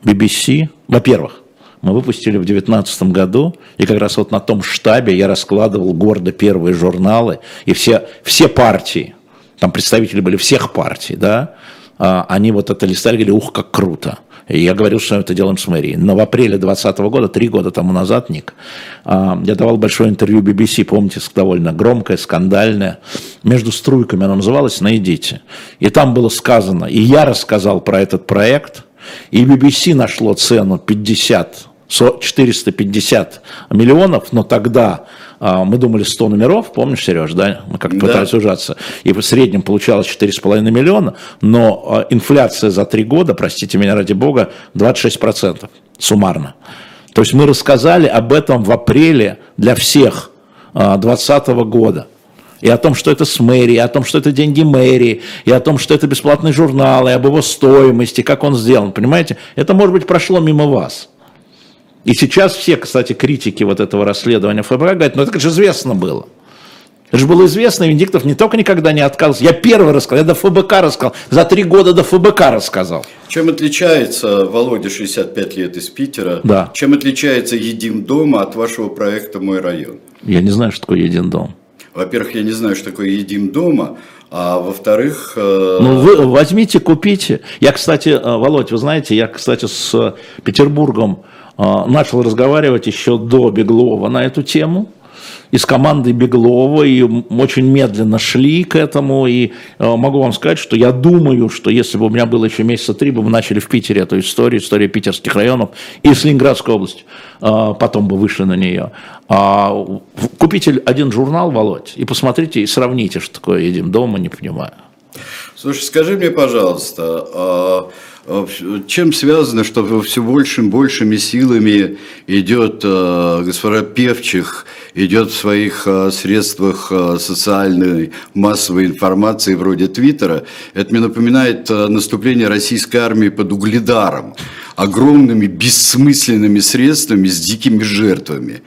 BBC, во-первых, мы выпустили в 2019 году, и как раз вот на том штабе я раскладывал гордо первые журналы, и все, все партии, там представители были всех партий, да, а, они вот это листали, говорили, ух, как круто. И я говорил, что мы это делаем с мэрией. Но в апреле 2020 года, три года тому назад, Ник, а, я давал большое интервью BBC, помните, довольно громкое, скандальное. Между струйками оно называлось «Найдите». И там было сказано, и я рассказал про этот проект, и BBC нашло цену 50, со- 450 миллионов, но тогда мы думали 100 номеров, помнишь, Сереж, да? Мы как-то Да. пытались ужаться. И в среднем получалось 4,5 миллиона, но а, инфляция за три года, простите меня ради бога, 26% суммарно. То есть мы рассказали об этом в апреле для всех 2020 года. и о том, что это с мэрии, и о том, что это деньги мэрии, и о том, что это бесплатный журнал, и об его стоимости, как он сделан, понимаете? Это, может быть, прошло мимо вас. И сейчас все, кстати, критики вот этого расследования ФБР говорят, ну это же известно было. Это же было известно, и Венедиктов не только никогда не отказывался, я первый рассказал, я до ФБК рассказал, за три года до ФБК рассказал. Чем отличается, Володя, 65 лет из Питера, да. чем отличается Едим дома от вашего проекта «Мой район»? Я не знаю, что такое Един дом. Во-первых, я не знаю, что такое Едим дома, а во-вторых... Э... Ну, вы возьмите, купите. Я, кстати, э, Володь, вы знаете, я, кстати, с Петербургом начал разговаривать еще до Беглова на эту тему из команды Беглова и очень медленно шли к этому. И э, могу вам сказать, что я думаю, что если бы у меня было еще месяца три, бы мы начали в Питере эту историю, историю питерских районов и с Ленинградской области, э, потом бы вышли на нее. А, купите один журнал, Володь, и посмотрите и сравните, что такое «Едим дома», не понимаю. Слушай, скажи мне, пожалуйста, а чем связано, что все большими большими силами идет э, госпожа Певчих, идет в своих э, средствах социальной массовой информации вроде Твиттера. Это мне напоминает наступление российской армии под Угледаром. Огромными бессмысленными средствами с дикими жертвами.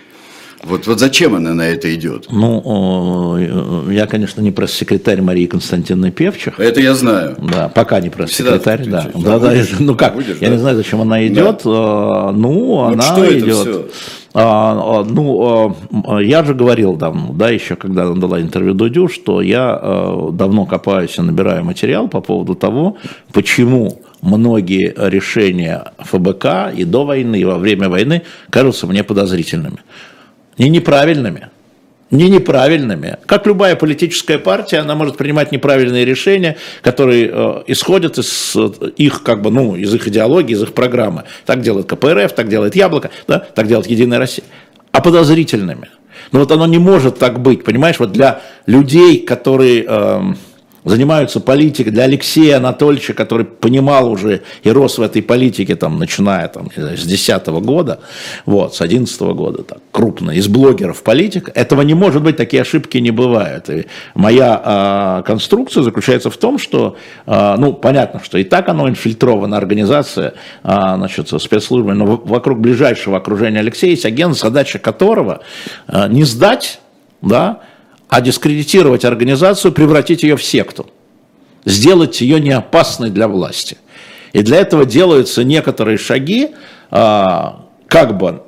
Вот, вот зачем она на это идет? Ну, я, конечно, не пресс-секретарь Марии Константиновны Певчих. Это я знаю. Да, пока не пресс-секретарь, да. Да, да, будешь, ну как, будешь, я да? не знаю, зачем она идет. Да. Ну, вот она что идет. Это все? А, а, ну, а, я же говорил давно, да, еще когда она дала интервью Дудю, что я а, давно копаюсь и набираю материал по поводу того, почему многие решения ФБК и до войны, и во время войны кажутся мне подозрительными не неправильными. Не неправильными. Как любая политическая партия, она может принимать неправильные решения, которые э, исходят из их, как бы, ну, из их идеологии, из их программы. Так делает КПРФ, так делает Яблоко, да, так делает Единая Россия. А подозрительными. Но вот оно не может так быть, понимаешь, вот для людей, которые... Э, занимаются политикой, для Алексея Анатольевича, который понимал уже и рос в этой политике, там, начиная там, с 10 года, вот, с 11 года, так, крупно, из блогеров политик, этого не может быть, такие ошибки не бывают. И моя а, конструкция заключается в том, что, а, ну, понятно, что и так оно инфильтрована, организация, а, значит, спецслужбы, но вокруг ближайшего окружения Алексея есть агент, задача которого а, не сдать, да, а дискредитировать организацию, превратить ее в секту, сделать ее неопасной для власти. И для этого делаются некоторые шаги, а, как бы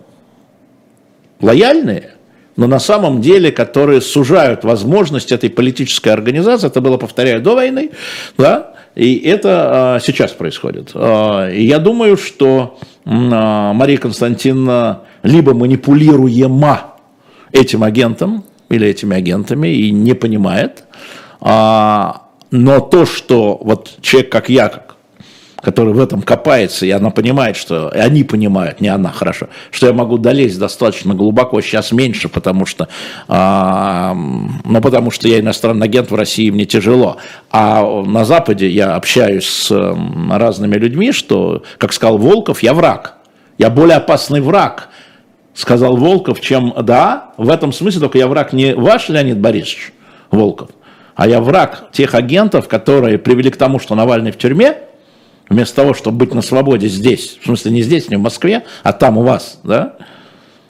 лояльные, но на самом деле, которые сужают возможность этой политической организации, это было, повторяю, до войны, да, и это а, сейчас происходит. А, и я думаю, что Мария Константиновна либо манипулируема этим агентом, или этими агентами и не понимает. А, но то, что вот человек, как я, который в этом копается, и она понимает, что, и они понимают, не она, хорошо, что я могу долезть достаточно глубоко, сейчас меньше, потому что, а, ну, потому что я иностранный агент в России, мне тяжело. А на Западе я общаюсь с разными людьми, что, как сказал Волков, я враг. Я более опасный враг, сказал Волков, чем да, в этом смысле только я враг не ваш Леонид Борисович Волков, а я враг тех агентов, которые привели к тому, что Навальный в тюрьме, вместо того, чтобы быть на свободе здесь, в смысле не здесь, не в Москве, а там у вас, да,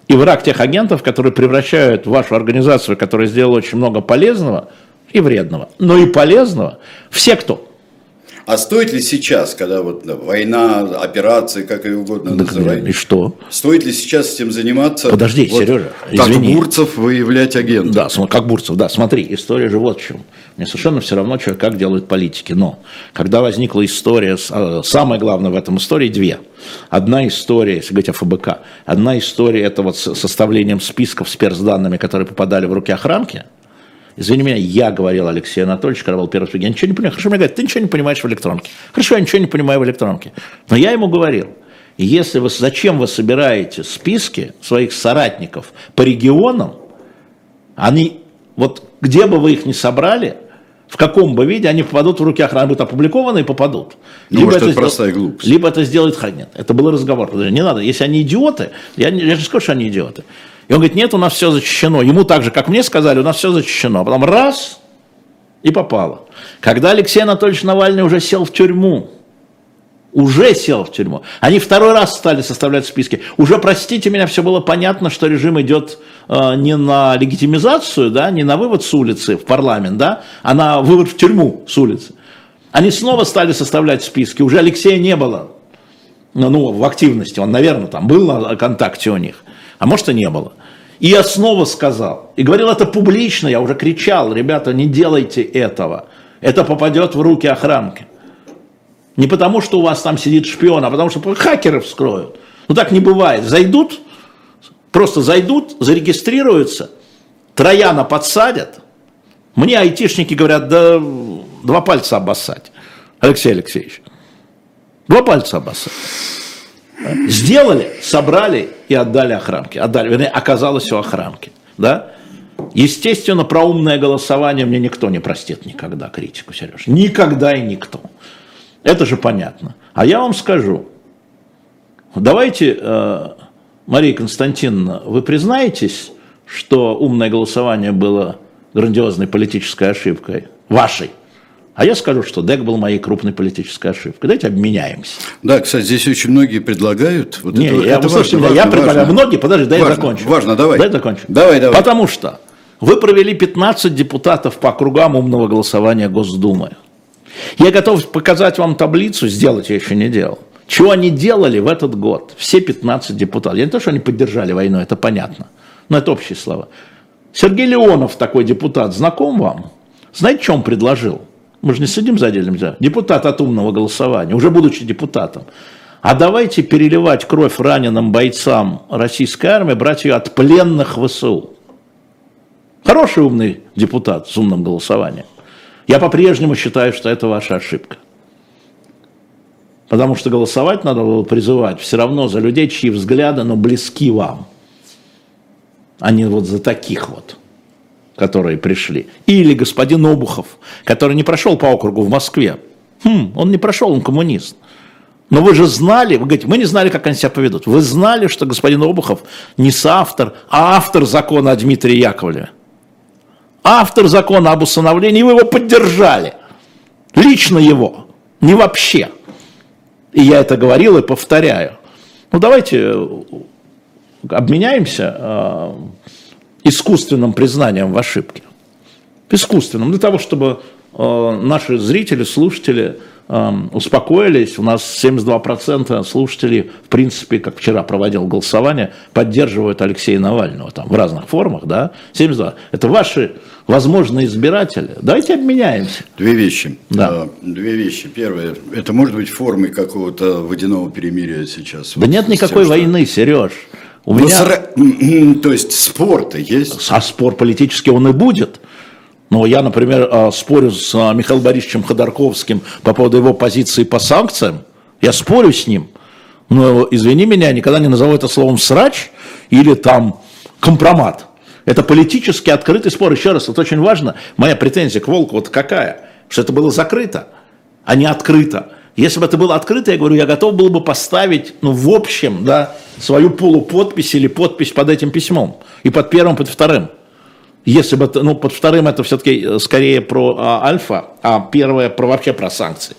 и враг тех агентов, которые превращают вашу организацию, которая сделала очень много полезного и вредного, но и полезного, в секту. А стоит ли сейчас, когда вот война, операции, как ее угодно так, называть, и что? Стоит ли сейчас этим заниматься? Подожди, вот, Сережа, извини. Как Бурцев выявлять агентов? Да, как Бурцев, да, смотри, история же вот в чем. Мне совершенно все равно, что, как делают политики. Но когда возникла история, а, самое главное в этом истории две. Одна история, если говорить о ФБК, одна история это вот с составлением списков с персданными, которые попадали в руки охранки – Извини меня, я говорил Алексею Анатольевичу, когда был первый я ничего не понимаю. Хорошо, мне говорят, ты ничего не понимаешь в электронке. Хорошо, я ничего не понимаю в электронке. Но я ему говорил, если вы, зачем вы собираете списки своих соратников по регионам, они, вот где бы вы их ни собрали, в каком бы виде они попадут в руки охраны, будут опубликованы и попадут. Ну, либо, может, это, это простая глупость. либо это сделает Нет, это был разговор. Не надо, если они идиоты, я, я же скажу, что они идиоты. И он говорит, нет, у нас все защищено. Ему так же, как мне сказали, у нас все защищено. А потом раз, и попало. Когда Алексей Анатольевич Навальный уже сел в тюрьму, уже сел в тюрьму. Они второй раз стали составлять списки. Уже, простите меня, все было понятно, что режим идет э, не на легитимизацию, да, не на вывод с улицы в парламент, да, а на вывод в тюрьму с улицы. Они снова стали составлять списки. Уже Алексея не было ну, в активности. Он, наверное, там был на контакте у них. А может и не было. И я снова сказал, и говорил это публично, я уже кричал, ребята, не делайте этого. Это попадет в руки охранки. Не потому, что у вас там сидит шпион, а потому, что хакеры вскроют. Ну так не бывает. Зайдут, просто зайдут, зарегистрируются, трояна подсадят. Мне айтишники говорят, да два пальца обоссать, Алексей Алексеевич. Два пальца обоссать. Сделали, собрали и отдали охранке. Отдали, вернее, оказалось у охранки. Да? Естественно, про умное голосование мне никто не простит никогда критику, Сереж. Никогда и никто. Это же понятно. А я вам скажу, давайте, э, Мария Константиновна, вы признаетесь, что умное голосование было грандиозной политической ошибкой вашей? А я скажу, что ДЭК был моей крупной политической ошибкой. Давайте обменяемся. Да, кстати, здесь очень многие предлагают. Вот Не, это, я, это важно, важно, я предлагаю. Важно. Многие, подожди, дай важно, я закончу. Важно, давай. Дай закончу. Давай, давай. Потому что вы провели 15 депутатов по округам умного голосования Госдумы. Я готов показать вам таблицу, сделать я еще не делал. Чего они делали в этот год? Все 15 депутатов. Я не то, что они поддержали войну, это понятно. Но это общие слова. Сергей Леонов, такой депутат, знаком вам? Знаете, что он предложил? Мы же не сидим за отдельным делом. Депутат от умного голосования, уже будучи депутатом. А давайте переливать кровь раненым бойцам российской армии, брать ее от пленных ВСУ. Хороший умный депутат с умным голосованием. Я по-прежнему считаю, что это ваша ошибка. Потому что голосовать надо было призывать все равно за людей, чьи взгляды, но близки вам. А не вот за таких вот, которые пришли. Или господин Обухов, который не прошел по округу в Москве. Хм, он не прошел, он коммунист. Но вы же знали, вы говорите, мы не знали, как они себя поведут. Вы знали, что господин Обухов не соавтор, а автор закона о Дмитрии Яковлеве автор закона об усыновлении, вы его поддержали. Лично его, не вообще. И я это говорил и повторяю. Ну давайте э, обменяемся э, искусственным признанием в ошибке. Искусственным, для того, чтобы э, наши зрители, слушатели Эм, успокоились. У нас 72% слушателей, в принципе, как вчера проводил голосование, поддерживают Алексея Навального там, в разных формах. Да? 72. Это ваши возможные избиратели. Давайте обменяемся. Две вещи. Да. А, две вещи. Первое, это может быть формой какого-то водяного перемирия сейчас. Да вот нет никакой тем, войны, что... Сереж. У меня... Сра... То есть спор-то есть? А спор политический он и будет. Но я, например, а, спорю с а, Михаилом Борисовичем Ходорковским по поводу его позиции по санкциям. Я спорю с ним. Но, извини меня, никогда не назову это словом «срач» или там «компромат». Это политически открытый спор. Еще раз, это очень важно. Моя претензия к Волку вот какая? Что это было закрыто, а не открыто. Если бы это было открыто, я говорю, я готов был бы поставить, ну, в общем, да, свою полуподпись или подпись под этим письмом. И под первым, под вторым. Если бы, ну, под вторым это все-таки э, скорее про а, альфа, а первое про вообще про санкции.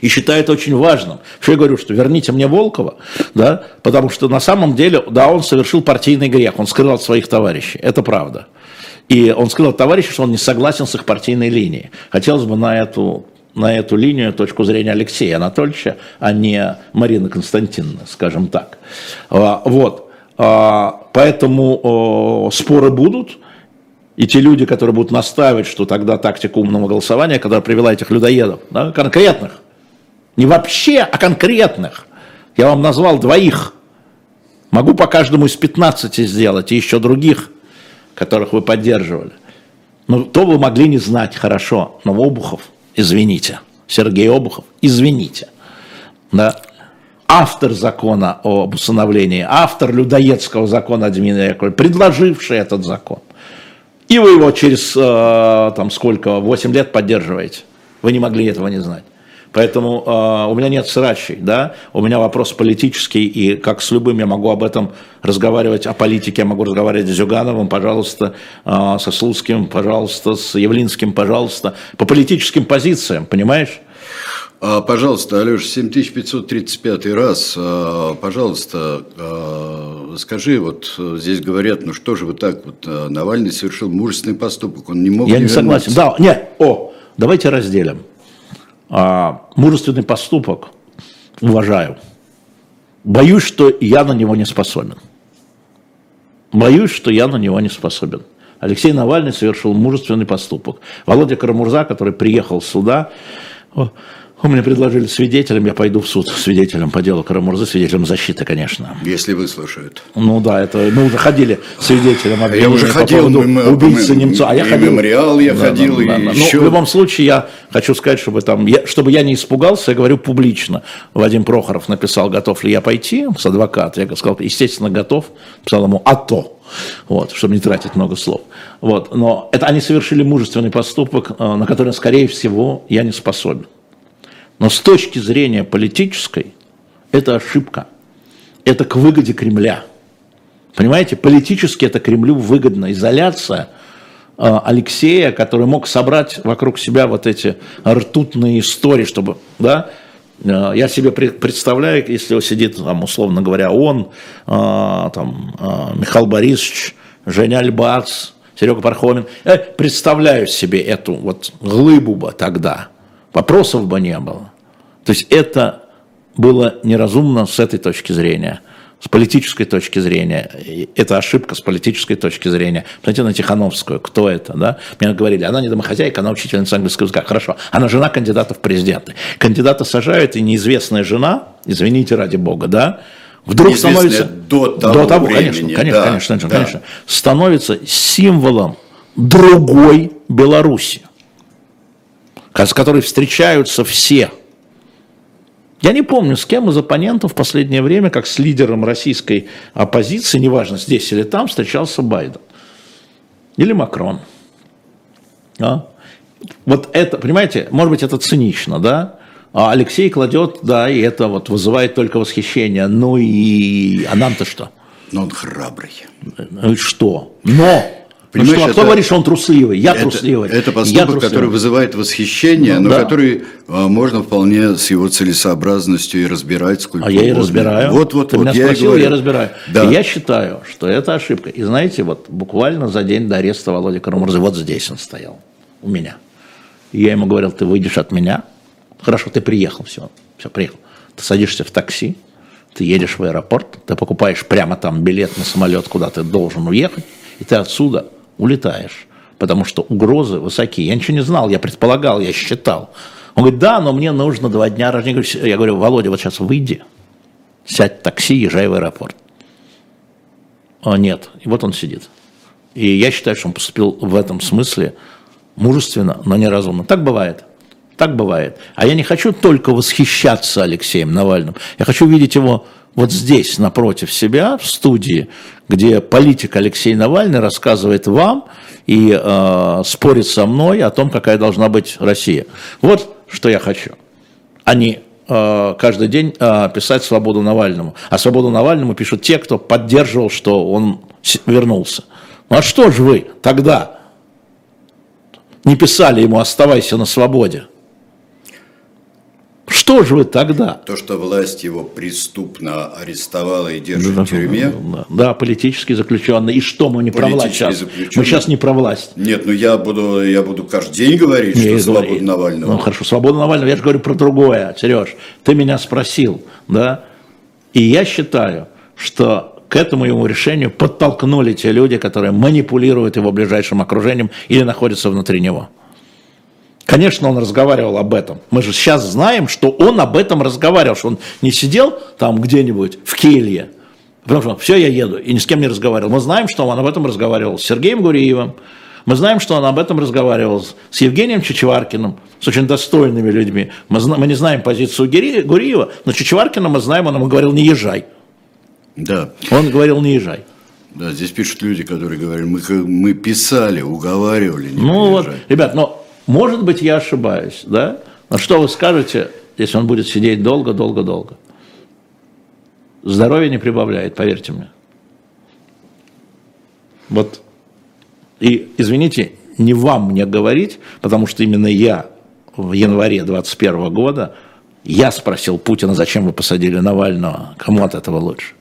И считаю это очень важным. Что я говорю, что верните мне Волкова, да, потому что на самом деле, да, он совершил партийный грех, он скрыл от своих товарищей, это правда. И он скрыл от товарищей, что он не согласен с их партийной линией. Хотелось бы на эту, на эту линию точку зрения Алексея Анатольевича, а не Марины Константиновны, скажем так. А, вот. А, поэтому споры будут, и те люди, которые будут настаивать, что тогда тактика умного голосования, которая привела этих людоедов, да, конкретных, не вообще, а конкретных, я вам назвал двоих, могу по каждому из 15 сделать, и еще других, которых вы поддерживали. Ну, то вы могли не знать хорошо, но Обухов, извините, Сергей Обухов, извините, да, автор закона об усыновлении, автор людоедского закона Дмитрия Яковлевича, предложивший этот закон, и вы его через, э, там, сколько, 8 лет поддерживаете. Вы не могли этого не знать. Поэтому э, у меня нет срачей, да, у меня вопрос политический, и как с любым я могу об этом разговаривать, о политике, я могу разговаривать с Зюгановым, пожалуйста, э, со Слуцким, пожалуйста, с Явлинским, пожалуйста, по политическим позициям, понимаешь? А, пожалуйста, Алеша, 7535 раз, пожалуйста, скажи, вот здесь говорят, ну что же вы так, вот Навальный совершил мужественный поступок, он не мог Я не, не согласен, да, нет, о, давайте разделим. А, мужественный поступок, уважаю. Боюсь, что я на него не способен. Боюсь, что я на него не способен. Алексей Навальный совершил мужественный поступок. Володя Карамурза, который приехал сюда, мне предложили свидетелем, я пойду в суд свидетелем по делу Карамурзы, свидетелем защиты, конечно. Если выслушают. Ну да, это мы уже ходили свидетелем я уже ходил, по поводу мы, убийцы мы, Немцова. А я и ходил. мемориал я да, ходил, да, и да, да. еще... Ну, в любом случае, я хочу сказать, чтобы, там, я, чтобы я не испугался, я говорю публично. Вадим Прохоров написал, готов ли я пойти с адвоката. Я сказал, естественно, готов. Писал ему, а то. Вот, чтобы не тратить много слов. Вот, но это они совершили мужественный поступок, э, на который, скорее всего, я не способен. Но с точки зрения политической, это ошибка. Это к выгоде Кремля. Понимаете, политически это Кремлю выгодно. Изоляция э, Алексея, который мог собрать вокруг себя вот эти ртутные истории, чтобы, да, э, я себе представляю, если сидит, там, условно говоря, он, э, там, Михаил Борисович, Женя Альбац, Серега Пархомин, я представляю себе эту вот глыбу тогда – Вопросов бы не было. То есть это было неразумно с этой точки зрения. С политической точки зрения, это ошибка с политической точки зрения. Посмотрите на Тихановскую, кто это, да? Мне говорили, она не домохозяйка, она учительница английского языка. Хорошо, она жена кандидата в президенты. Кандидата сажают, и неизвестная жена, извините ради бога, да, вдруг становится... До того, до того времени, конечно, конечно, да, конечно, да. конечно, становится символом другой Беларуси с которой встречаются все. Я не помню, с кем из оппонентов в последнее время, как с лидером российской оппозиции, неважно, здесь или там, встречался Байден. Или Макрон. А? Вот это, понимаете, может быть, это цинично, да? А Алексей кладет, да, и это вот вызывает только восхищение. Ну и... А нам-то что? Но он храбрый. Ну и что? Но Понимаешь, ну что, а кто это, говорит, что он трусливый? Я это, трусливый. Это поступок, который вызывает восхищение, ну, но да. который а, можно вполне с его целесообразностью и разбирать сколько А я и разбираю. Вот, вот, Ты вот. Меня я спросил, говорю. я разбираю. Да. И я считаю, что это ошибка. И знаете, вот буквально за день до ареста Володи Карамурзы, вот здесь он стоял, у меня. И я ему говорил, ты выйдешь от меня? Хорошо, ты приехал, все, все, приехал. Ты садишься в такси, ты едешь в аэропорт, ты покупаешь прямо там билет на самолет, куда ты должен уехать, и ты отсюда улетаешь, потому что угрозы высокие. Я ничего не знал, я предполагал, я считал. Он говорит, да, но мне нужно два дня рождения. Я говорю, Володя, вот сейчас выйди, сядь в такси, езжай в аэропорт. А нет, и вот он сидит. И я считаю, что он поступил в этом смысле мужественно, но неразумно. Так бывает. Так бывает. А я не хочу только восхищаться Алексеем Навальным. Я хочу видеть его вот здесь, напротив себя, в студии, где политик Алексей Навальный рассказывает вам и э, спорит со мной о том, какая должна быть Россия. Вот что я хочу. А не э, каждый день э, писать свободу Навальному. А свободу Навальному пишут те, кто поддерживал, что он вернулся. Ну а что же вы тогда не писали ему «оставайся на свободе»? Что же вы тогда? То, что власть его преступно арестовала и держит да, в тюрьме. Да, да, политически заключенный. И что мы не про власть сейчас? Мы сейчас не про власть. Нет, ну я буду, я буду каждый день говорить, не, что свобода Навального. Ну хорошо, свобода Навального. Я же говорю про другое, Сереж. Ты меня спросил, да? И я считаю, что к этому его решению подтолкнули те люди, которые манипулируют его ближайшим окружением или находятся внутри него. Конечно, он разговаривал об этом. Мы же сейчас знаем, что он об этом разговаривал, что он не сидел там где-нибудь в келье, потому что все, я еду, и ни с кем не разговаривал. Мы знаем, что он об этом разговаривал с Сергеем Гуриевым, мы знаем, что он об этом разговаривал с Евгением Чечеваркиным, с очень достойными людьми. Мы, мы не знаем позицию Гуриева, но Чечеваркина мы знаем, он ему говорил, не езжай. Да. Он говорил, не езжай. Да, здесь пишут люди, которые говорят, мы, мы писали, уговаривали. Не ну приезжай. вот, ребят, но может быть, я ошибаюсь, да? Но что вы скажете если он будет сидеть долго, долго, долго. Здоровье не прибавляет, поверьте мне. Вот. И, извините, не вам мне говорить, потому что именно я в январе 21 года, я спросил Путина, зачем вы посадили Навального, кому от этого лучше.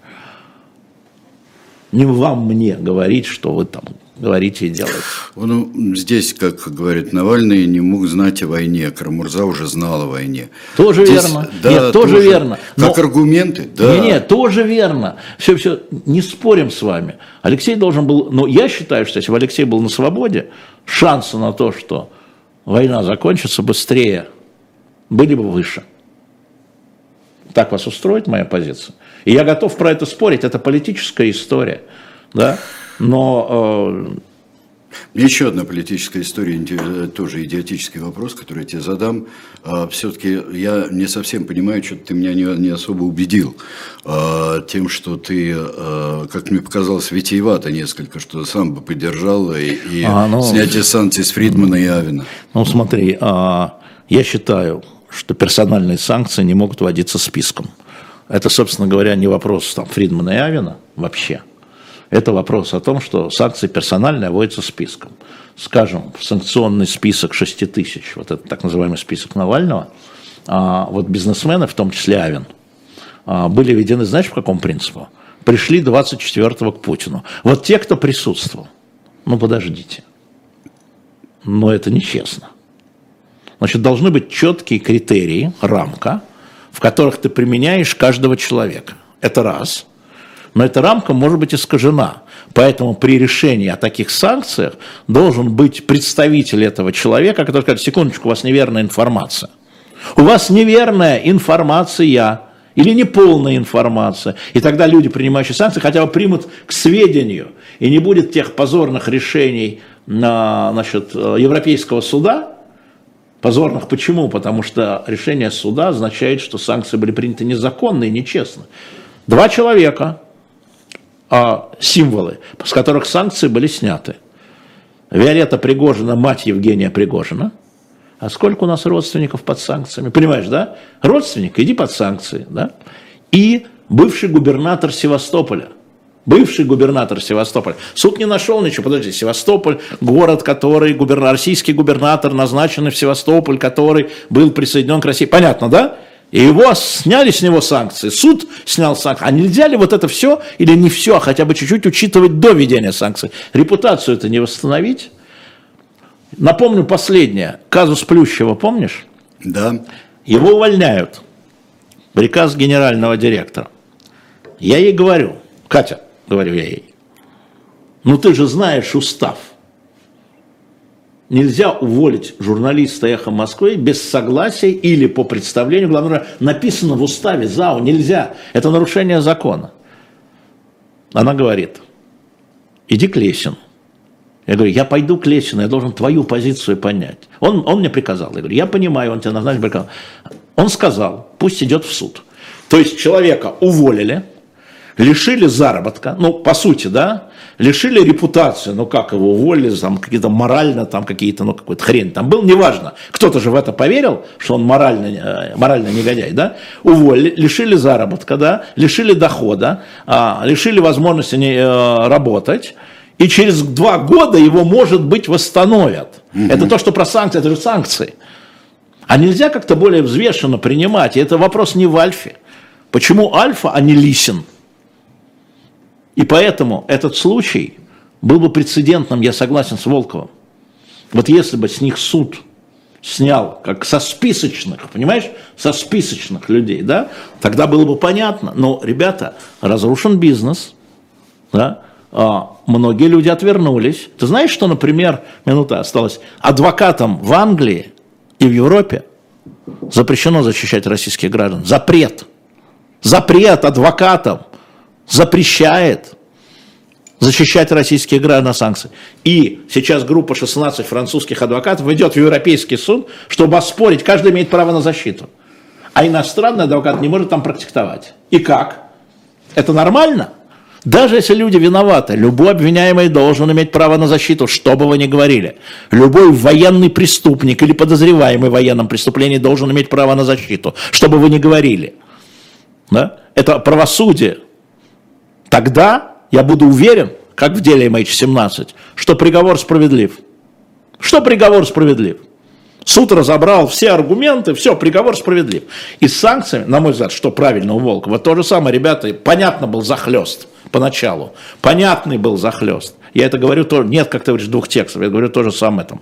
Не вам мне говорить, что вы там говорите и делаете. Ну, здесь, как говорит Навальный, не мог знать о войне. Карамурза уже знал о войне. Тоже здесь, верно. Да, нет, тоже, тоже верно. Как Но... аргументы, да. Нет, нет, тоже верно. Все, все, не спорим с вами. Алексей должен был, но я считаю, что если бы Алексей был на свободе, шансы на то, что война закончится быстрее, были бы выше. Так вас устроит моя позиция? И я готов про это спорить, это политическая история. Да? Но э... Еще одна политическая история, тоже идиотический вопрос, который я тебе задам. А, Все-таки я не совсем понимаю, что ты меня не, не особо убедил а, тем, что ты, а, как мне показалось, витиевато несколько, что сам бы поддержал и, и а, ну, снятие санкций с Фридмана и Авина. Ну смотри, я считаю, что персональные санкции не могут вводиться списком. Это, собственно говоря, не вопрос там, Фридмана и Авина вообще. Это вопрос о том, что санкции персональные вводятся списком. Скажем, в санкционный список 6 тысяч, вот этот так называемый список Навального, а, вот бизнесмены, в том числе Авин, а, были введены, знаешь, по какому принципу? Пришли 24-го к Путину. Вот те, кто присутствовал. Ну, подождите. Но это нечестно. Значит, должны быть четкие критерии, рамка – в которых ты применяешь каждого человека. Это раз. Но эта рамка может быть искажена. Поэтому при решении о таких санкциях должен быть представитель этого человека, который скажет, секундочку, у вас неверная информация. У вас неверная информация или неполная информация. И тогда люди, принимающие санкции, хотя бы примут к сведению. И не будет тех позорных решений на, насчет Европейского суда, Позорных почему? Потому что решение суда означает, что санкции были приняты незаконно и нечестно. Два человека, а, символы, с которых санкции были сняты. Виолетта Пригожина, мать Евгения Пригожина. А сколько у нас родственников под санкциями? Понимаешь, да? Родственник, иди под санкции. Да? И бывший губернатор Севастополя – бывший губернатор Севастополя. Суд не нашел ничего. Подожди, Севастополь, город, который губернатор, российский губернатор, назначенный в Севастополь, который был присоединен к России. Понятно, да? И его сняли с него санкции. Суд снял санкции. А нельзя ли вот это все, или не все, а хотя бы чуть-чуть учитывать до введения санкций? Репутацию это не восстановить? Напомню последнее. Казус Плющева, помнишь? Да. Его увольняют. Приказ генерального директора. Я ей говорю, Катя, говорю я ей. Ну ты же знаешь устав. Нельзя уволить журналиста «Эхо Москвы» без согласия или по представлению главного Написано в уставе ЗАО, нельзя. Это нарушение закона. Она говорит, иди к Лесину. Я говорю, я пойду к Лесину, я должен твою позицию понять. Он, он мне приказал. Я говорю, я понимаю, он тебя назначил. Приказал. Он сказал, пусть идет в суд. То есть человека уволили, лишили заработка, ну, по сути, да, лишили репутации, ну, как его уволили, там, какие-то морально, там, какие-то, ну, какой-то хрень там был, неважно, кто-то же в это поверил, что он морально, э, морально негодяй, да, уволили, лишили заработка, да, лишили дохода, а, лишили возможности не, а, работать, и через два года его, может быть, восстановят. Угу. Это то, что про санкции, это же санкции. А нельзя как-то более взвешенно принимать, и это вопрос не в Альфе. Почему Альфа, а не Лисин? И поэтому этот случай был бы прецедентным, я согласен с Волковым. Вот если бы с них суд снял, как со списочных, понимаешь, со списочных людей, да, тогда было бы понятно. Но, ребята, разрушен бизнес, да, а, многие люди отвернулись. Ты знаешь, что, например, минута осталась, адвокатам в Англии и в Европе запрещено защищать российских граждан. Запрет. Запрет адвокатам запрещает защищать российских граждан от санкций. И сейчас группа 16 французских адвокатов идет в Европейский суд, чтобы оспорить, каждый имеет право на защиту. А иностранный адвокат не может там практиковать. И как? Это нормально? Даже если люди виноваты, любой обвиняемый должен иметь право на защиту, что бы вы ни говорили. Любой военный преступник или подозреваемый в военном преступлении должен иметь право на защиту, что бы вы ни говорили. Да? Это правосудие. Тогда я буду уверен, как в деле MH17, что приговор справедлив. Что приговор справедлив. Суд разобрал все аргументы, все, приговор справедлив. И с санкциями, на мой взгляд, что правильно у Волкова, то же самое, ребята, понятно был захлест поначалу. Понятный был захлест. Я это говорю, то, нет, как ты говоришь, двух текстов, я говорю то же самое там.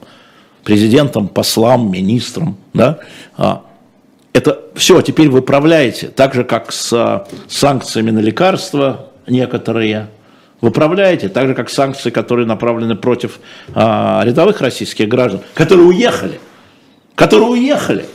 Президентам, послам, министрам, да, а, это все теперь выправляете, так же, как с а, санкциями на лекарства некоторые, выправляете, так же, как санкции, которые направлены против а, рядовых российских граждан, которые уехали, которые уехали.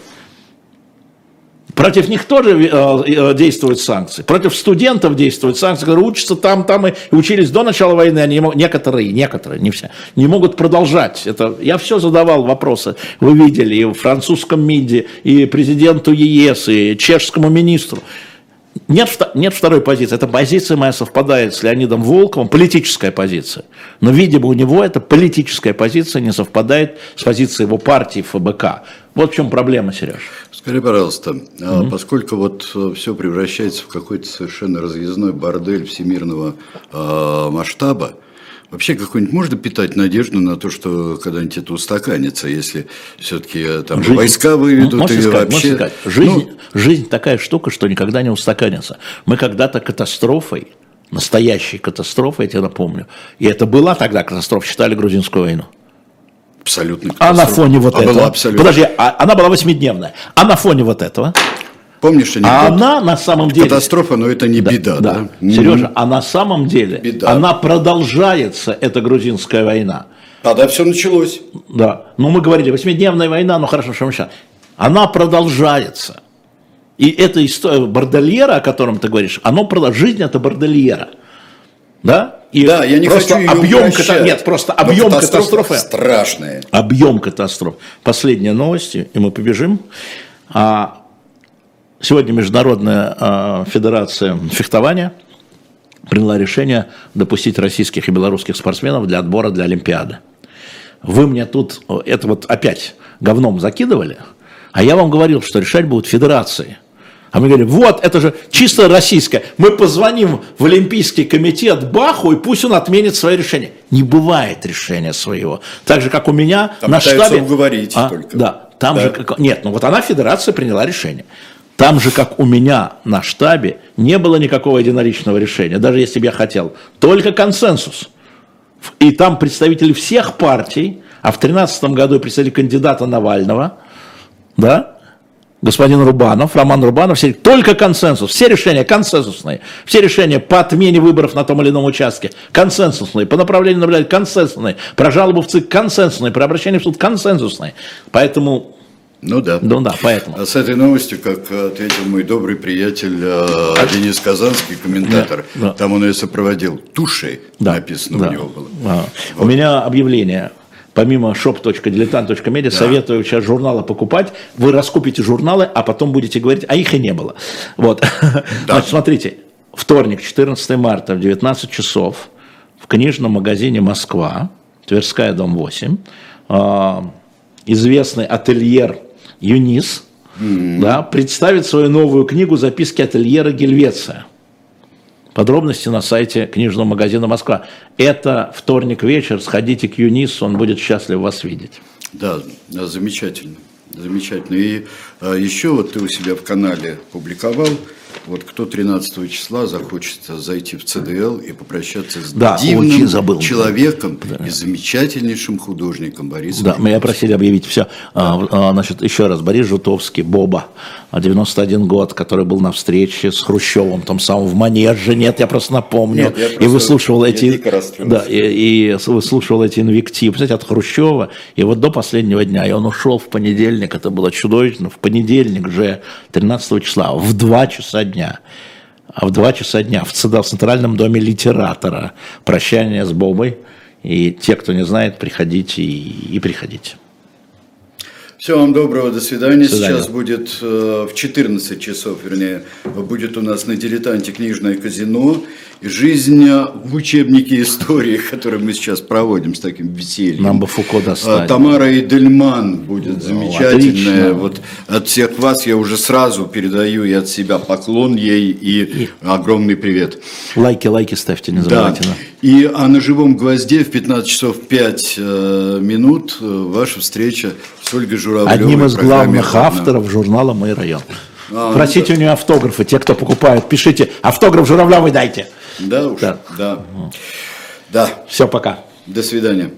Против них тоже э, э, действуют санкции. Против студентов действуют санкции, которые учатся там, там и учились до начала войны, они некоторые, некоторые, не все, не могут продолжать. Это, я все задавал вопросы, вы видели, и в французском МИДе, и президенту ЕС, и чешскому министру. Нет, нет второй позиции. Эта позиция моя совпадает с Леонидом Волковым, политическая позиция. Но, видимо, у него эта политическая позиция не совпадает с позицией его партии ФБК. Вот в чем проблема, Сереж. Скажи, пожалуйста, mm-hmm. поскольку вот э, все превращается в какой-то совершенно разъездной бордель всемирного э, масштаба, Вообще, какой-нибудь можно питать надежду на то, что когда-нибудь это устаканится, если все-таки э, там жизнь, войска выведут или сказать, вообще... Сказать, жизнь, ну, жизнь такая штука, что никогда не устаканится. Мы когда-то катастрофой, настоящей катастрофой, я тебе напомню, и это была тогда катастрофа, считали грузинскую войну. Абсолютно. А на фоне вот а этого... Была абсолютно. Подожди, а, она была восьмидневная. А на фоне вот этого... Помнишь, анекдот? А она на самом деле... Катастрофа, но это не да, беда, да? да? Сережа, а на самом деле беда. она продолжается, эта грузинская война. Тогда все началось. Да. Ну, мы говорили, восьмидневная война, ну хорошо, что мы сейчас. Она продолжается. И эта история бордельера, о котором ты говоришь, оно продолжается. Жизнь это бордельера. Да? И да, я не просто хочу объем ката... Нет, просто объем катастрофы. Страшные. Объем катастроф. Последние новости, и мы побежим. А Сегодня Международная а, федерация фехтования приняла решение допустить российских и белорусских спортсменов для отбора для Олимпиады. Вы мне тут, это вот опять говном закидывали, а я вам говорил, что решать будут федерации. А мы говорим, вот, это же чисто российское. Мы позвоним в Олимпийский комитет Баху, и пусть он отменит свое решение. Не бывает решения своего. Так же, как у меня там на штабе... уговорить а, только. Да, там да. же... Нет, ну вот она, федерация, приняла решение. Там же, как у меня на штабе, не было никакого единоличного решения, даже если бы я хотел. Только консенсус. И там представители всех партий, а в 2013 году представители кандидата Навального, да, господин Рубанов, Роман Рубанов, все, только консенсус, все решения консенсусные, все решения по отмене выборов на том или ином участке консенсусные, по направлению наблюдателя консенсусные, про жалобу в ЦИК консенсусные, про обращение в суд консенсусные. Поэтому ну да. Ну да, поэтому. А с этой новостью, как ответил мой добрый приятель э, Денис Казанский, комментатор, да, да. там он ее сопроводил. Туши да, написано да. у него было. А. Вот. У меня объявление. Помимо shop.diletant.media, да. советую сейчас журналы покупать. Вы раскупите журналы, а потом будете говорить, а их и не было. Вот. [LAUGHS] Да. Значит, смотрите, вторник, 14 марта в 19 часов в книжном магазине «Москва», Тверская, дом 8, а, известный ательер Юнис mm-hmm. да, представит свою новую книгу «Записки ательера Гельвеция». Подробности на сайте книжного магазина «Москва». Это вторник вечер, сходите к Юнису, он будет счастлив вас видеть. Да, замечательно. Замечательно. И а, еще вот ты у себя в канале публиковал вот кто 13 числа захочет зайти в ЦДЛ и попрощаться с да, дивным забыл. человеком да. и замечательнейшим художником Борисом. Да, меня просили объявить все. Да. А, значит, еще раз, Борис Жутовский, Боба, 91 год, который был на встрече с Хрущевым, там самом в Манеже. Нет, я просто напомню. Нет, я просто, и выслушивал эти, да, и, и выслушивал эти инвективы, кстати, от Хрущева. И вот до последнего дня, и он ушел в понедельник, это было чудовищно, в понедельник же 13 числа, в 2 часа дня. А в 2 часа дня в Центральном доме литератора прощание с Бобой. И те, кто не знает, приходите и, и приходите. Всего вам доброго, до свидания. До свидания. Сейчас будет э, в 14 часов, вернее, будет у нас на дилетанте книжное казино и жизнь э, в учебнике истории, [LAUGHS] который мы сейчас проводим с таким весельем. Нам бы Фуко достать. А, Тамара Идельман будет замечательная. отлично. Вот от всех вас я уже сразу передаю и от себя поклон ей и огромный привет. Лайки, лайки ставьте, не забывайте. да. И а на живом гвозде в 15 часов 5 э, минут э, ваша встреча с Ольгой Журавлевой. Одним из главных «Одна». авторов журнала «Мой район». А, Просите у нее автографы, те, кто покупает, пишите, автограф Журавлевой дайте. Да уж, Да. да. Да. Все, пока. До свидания.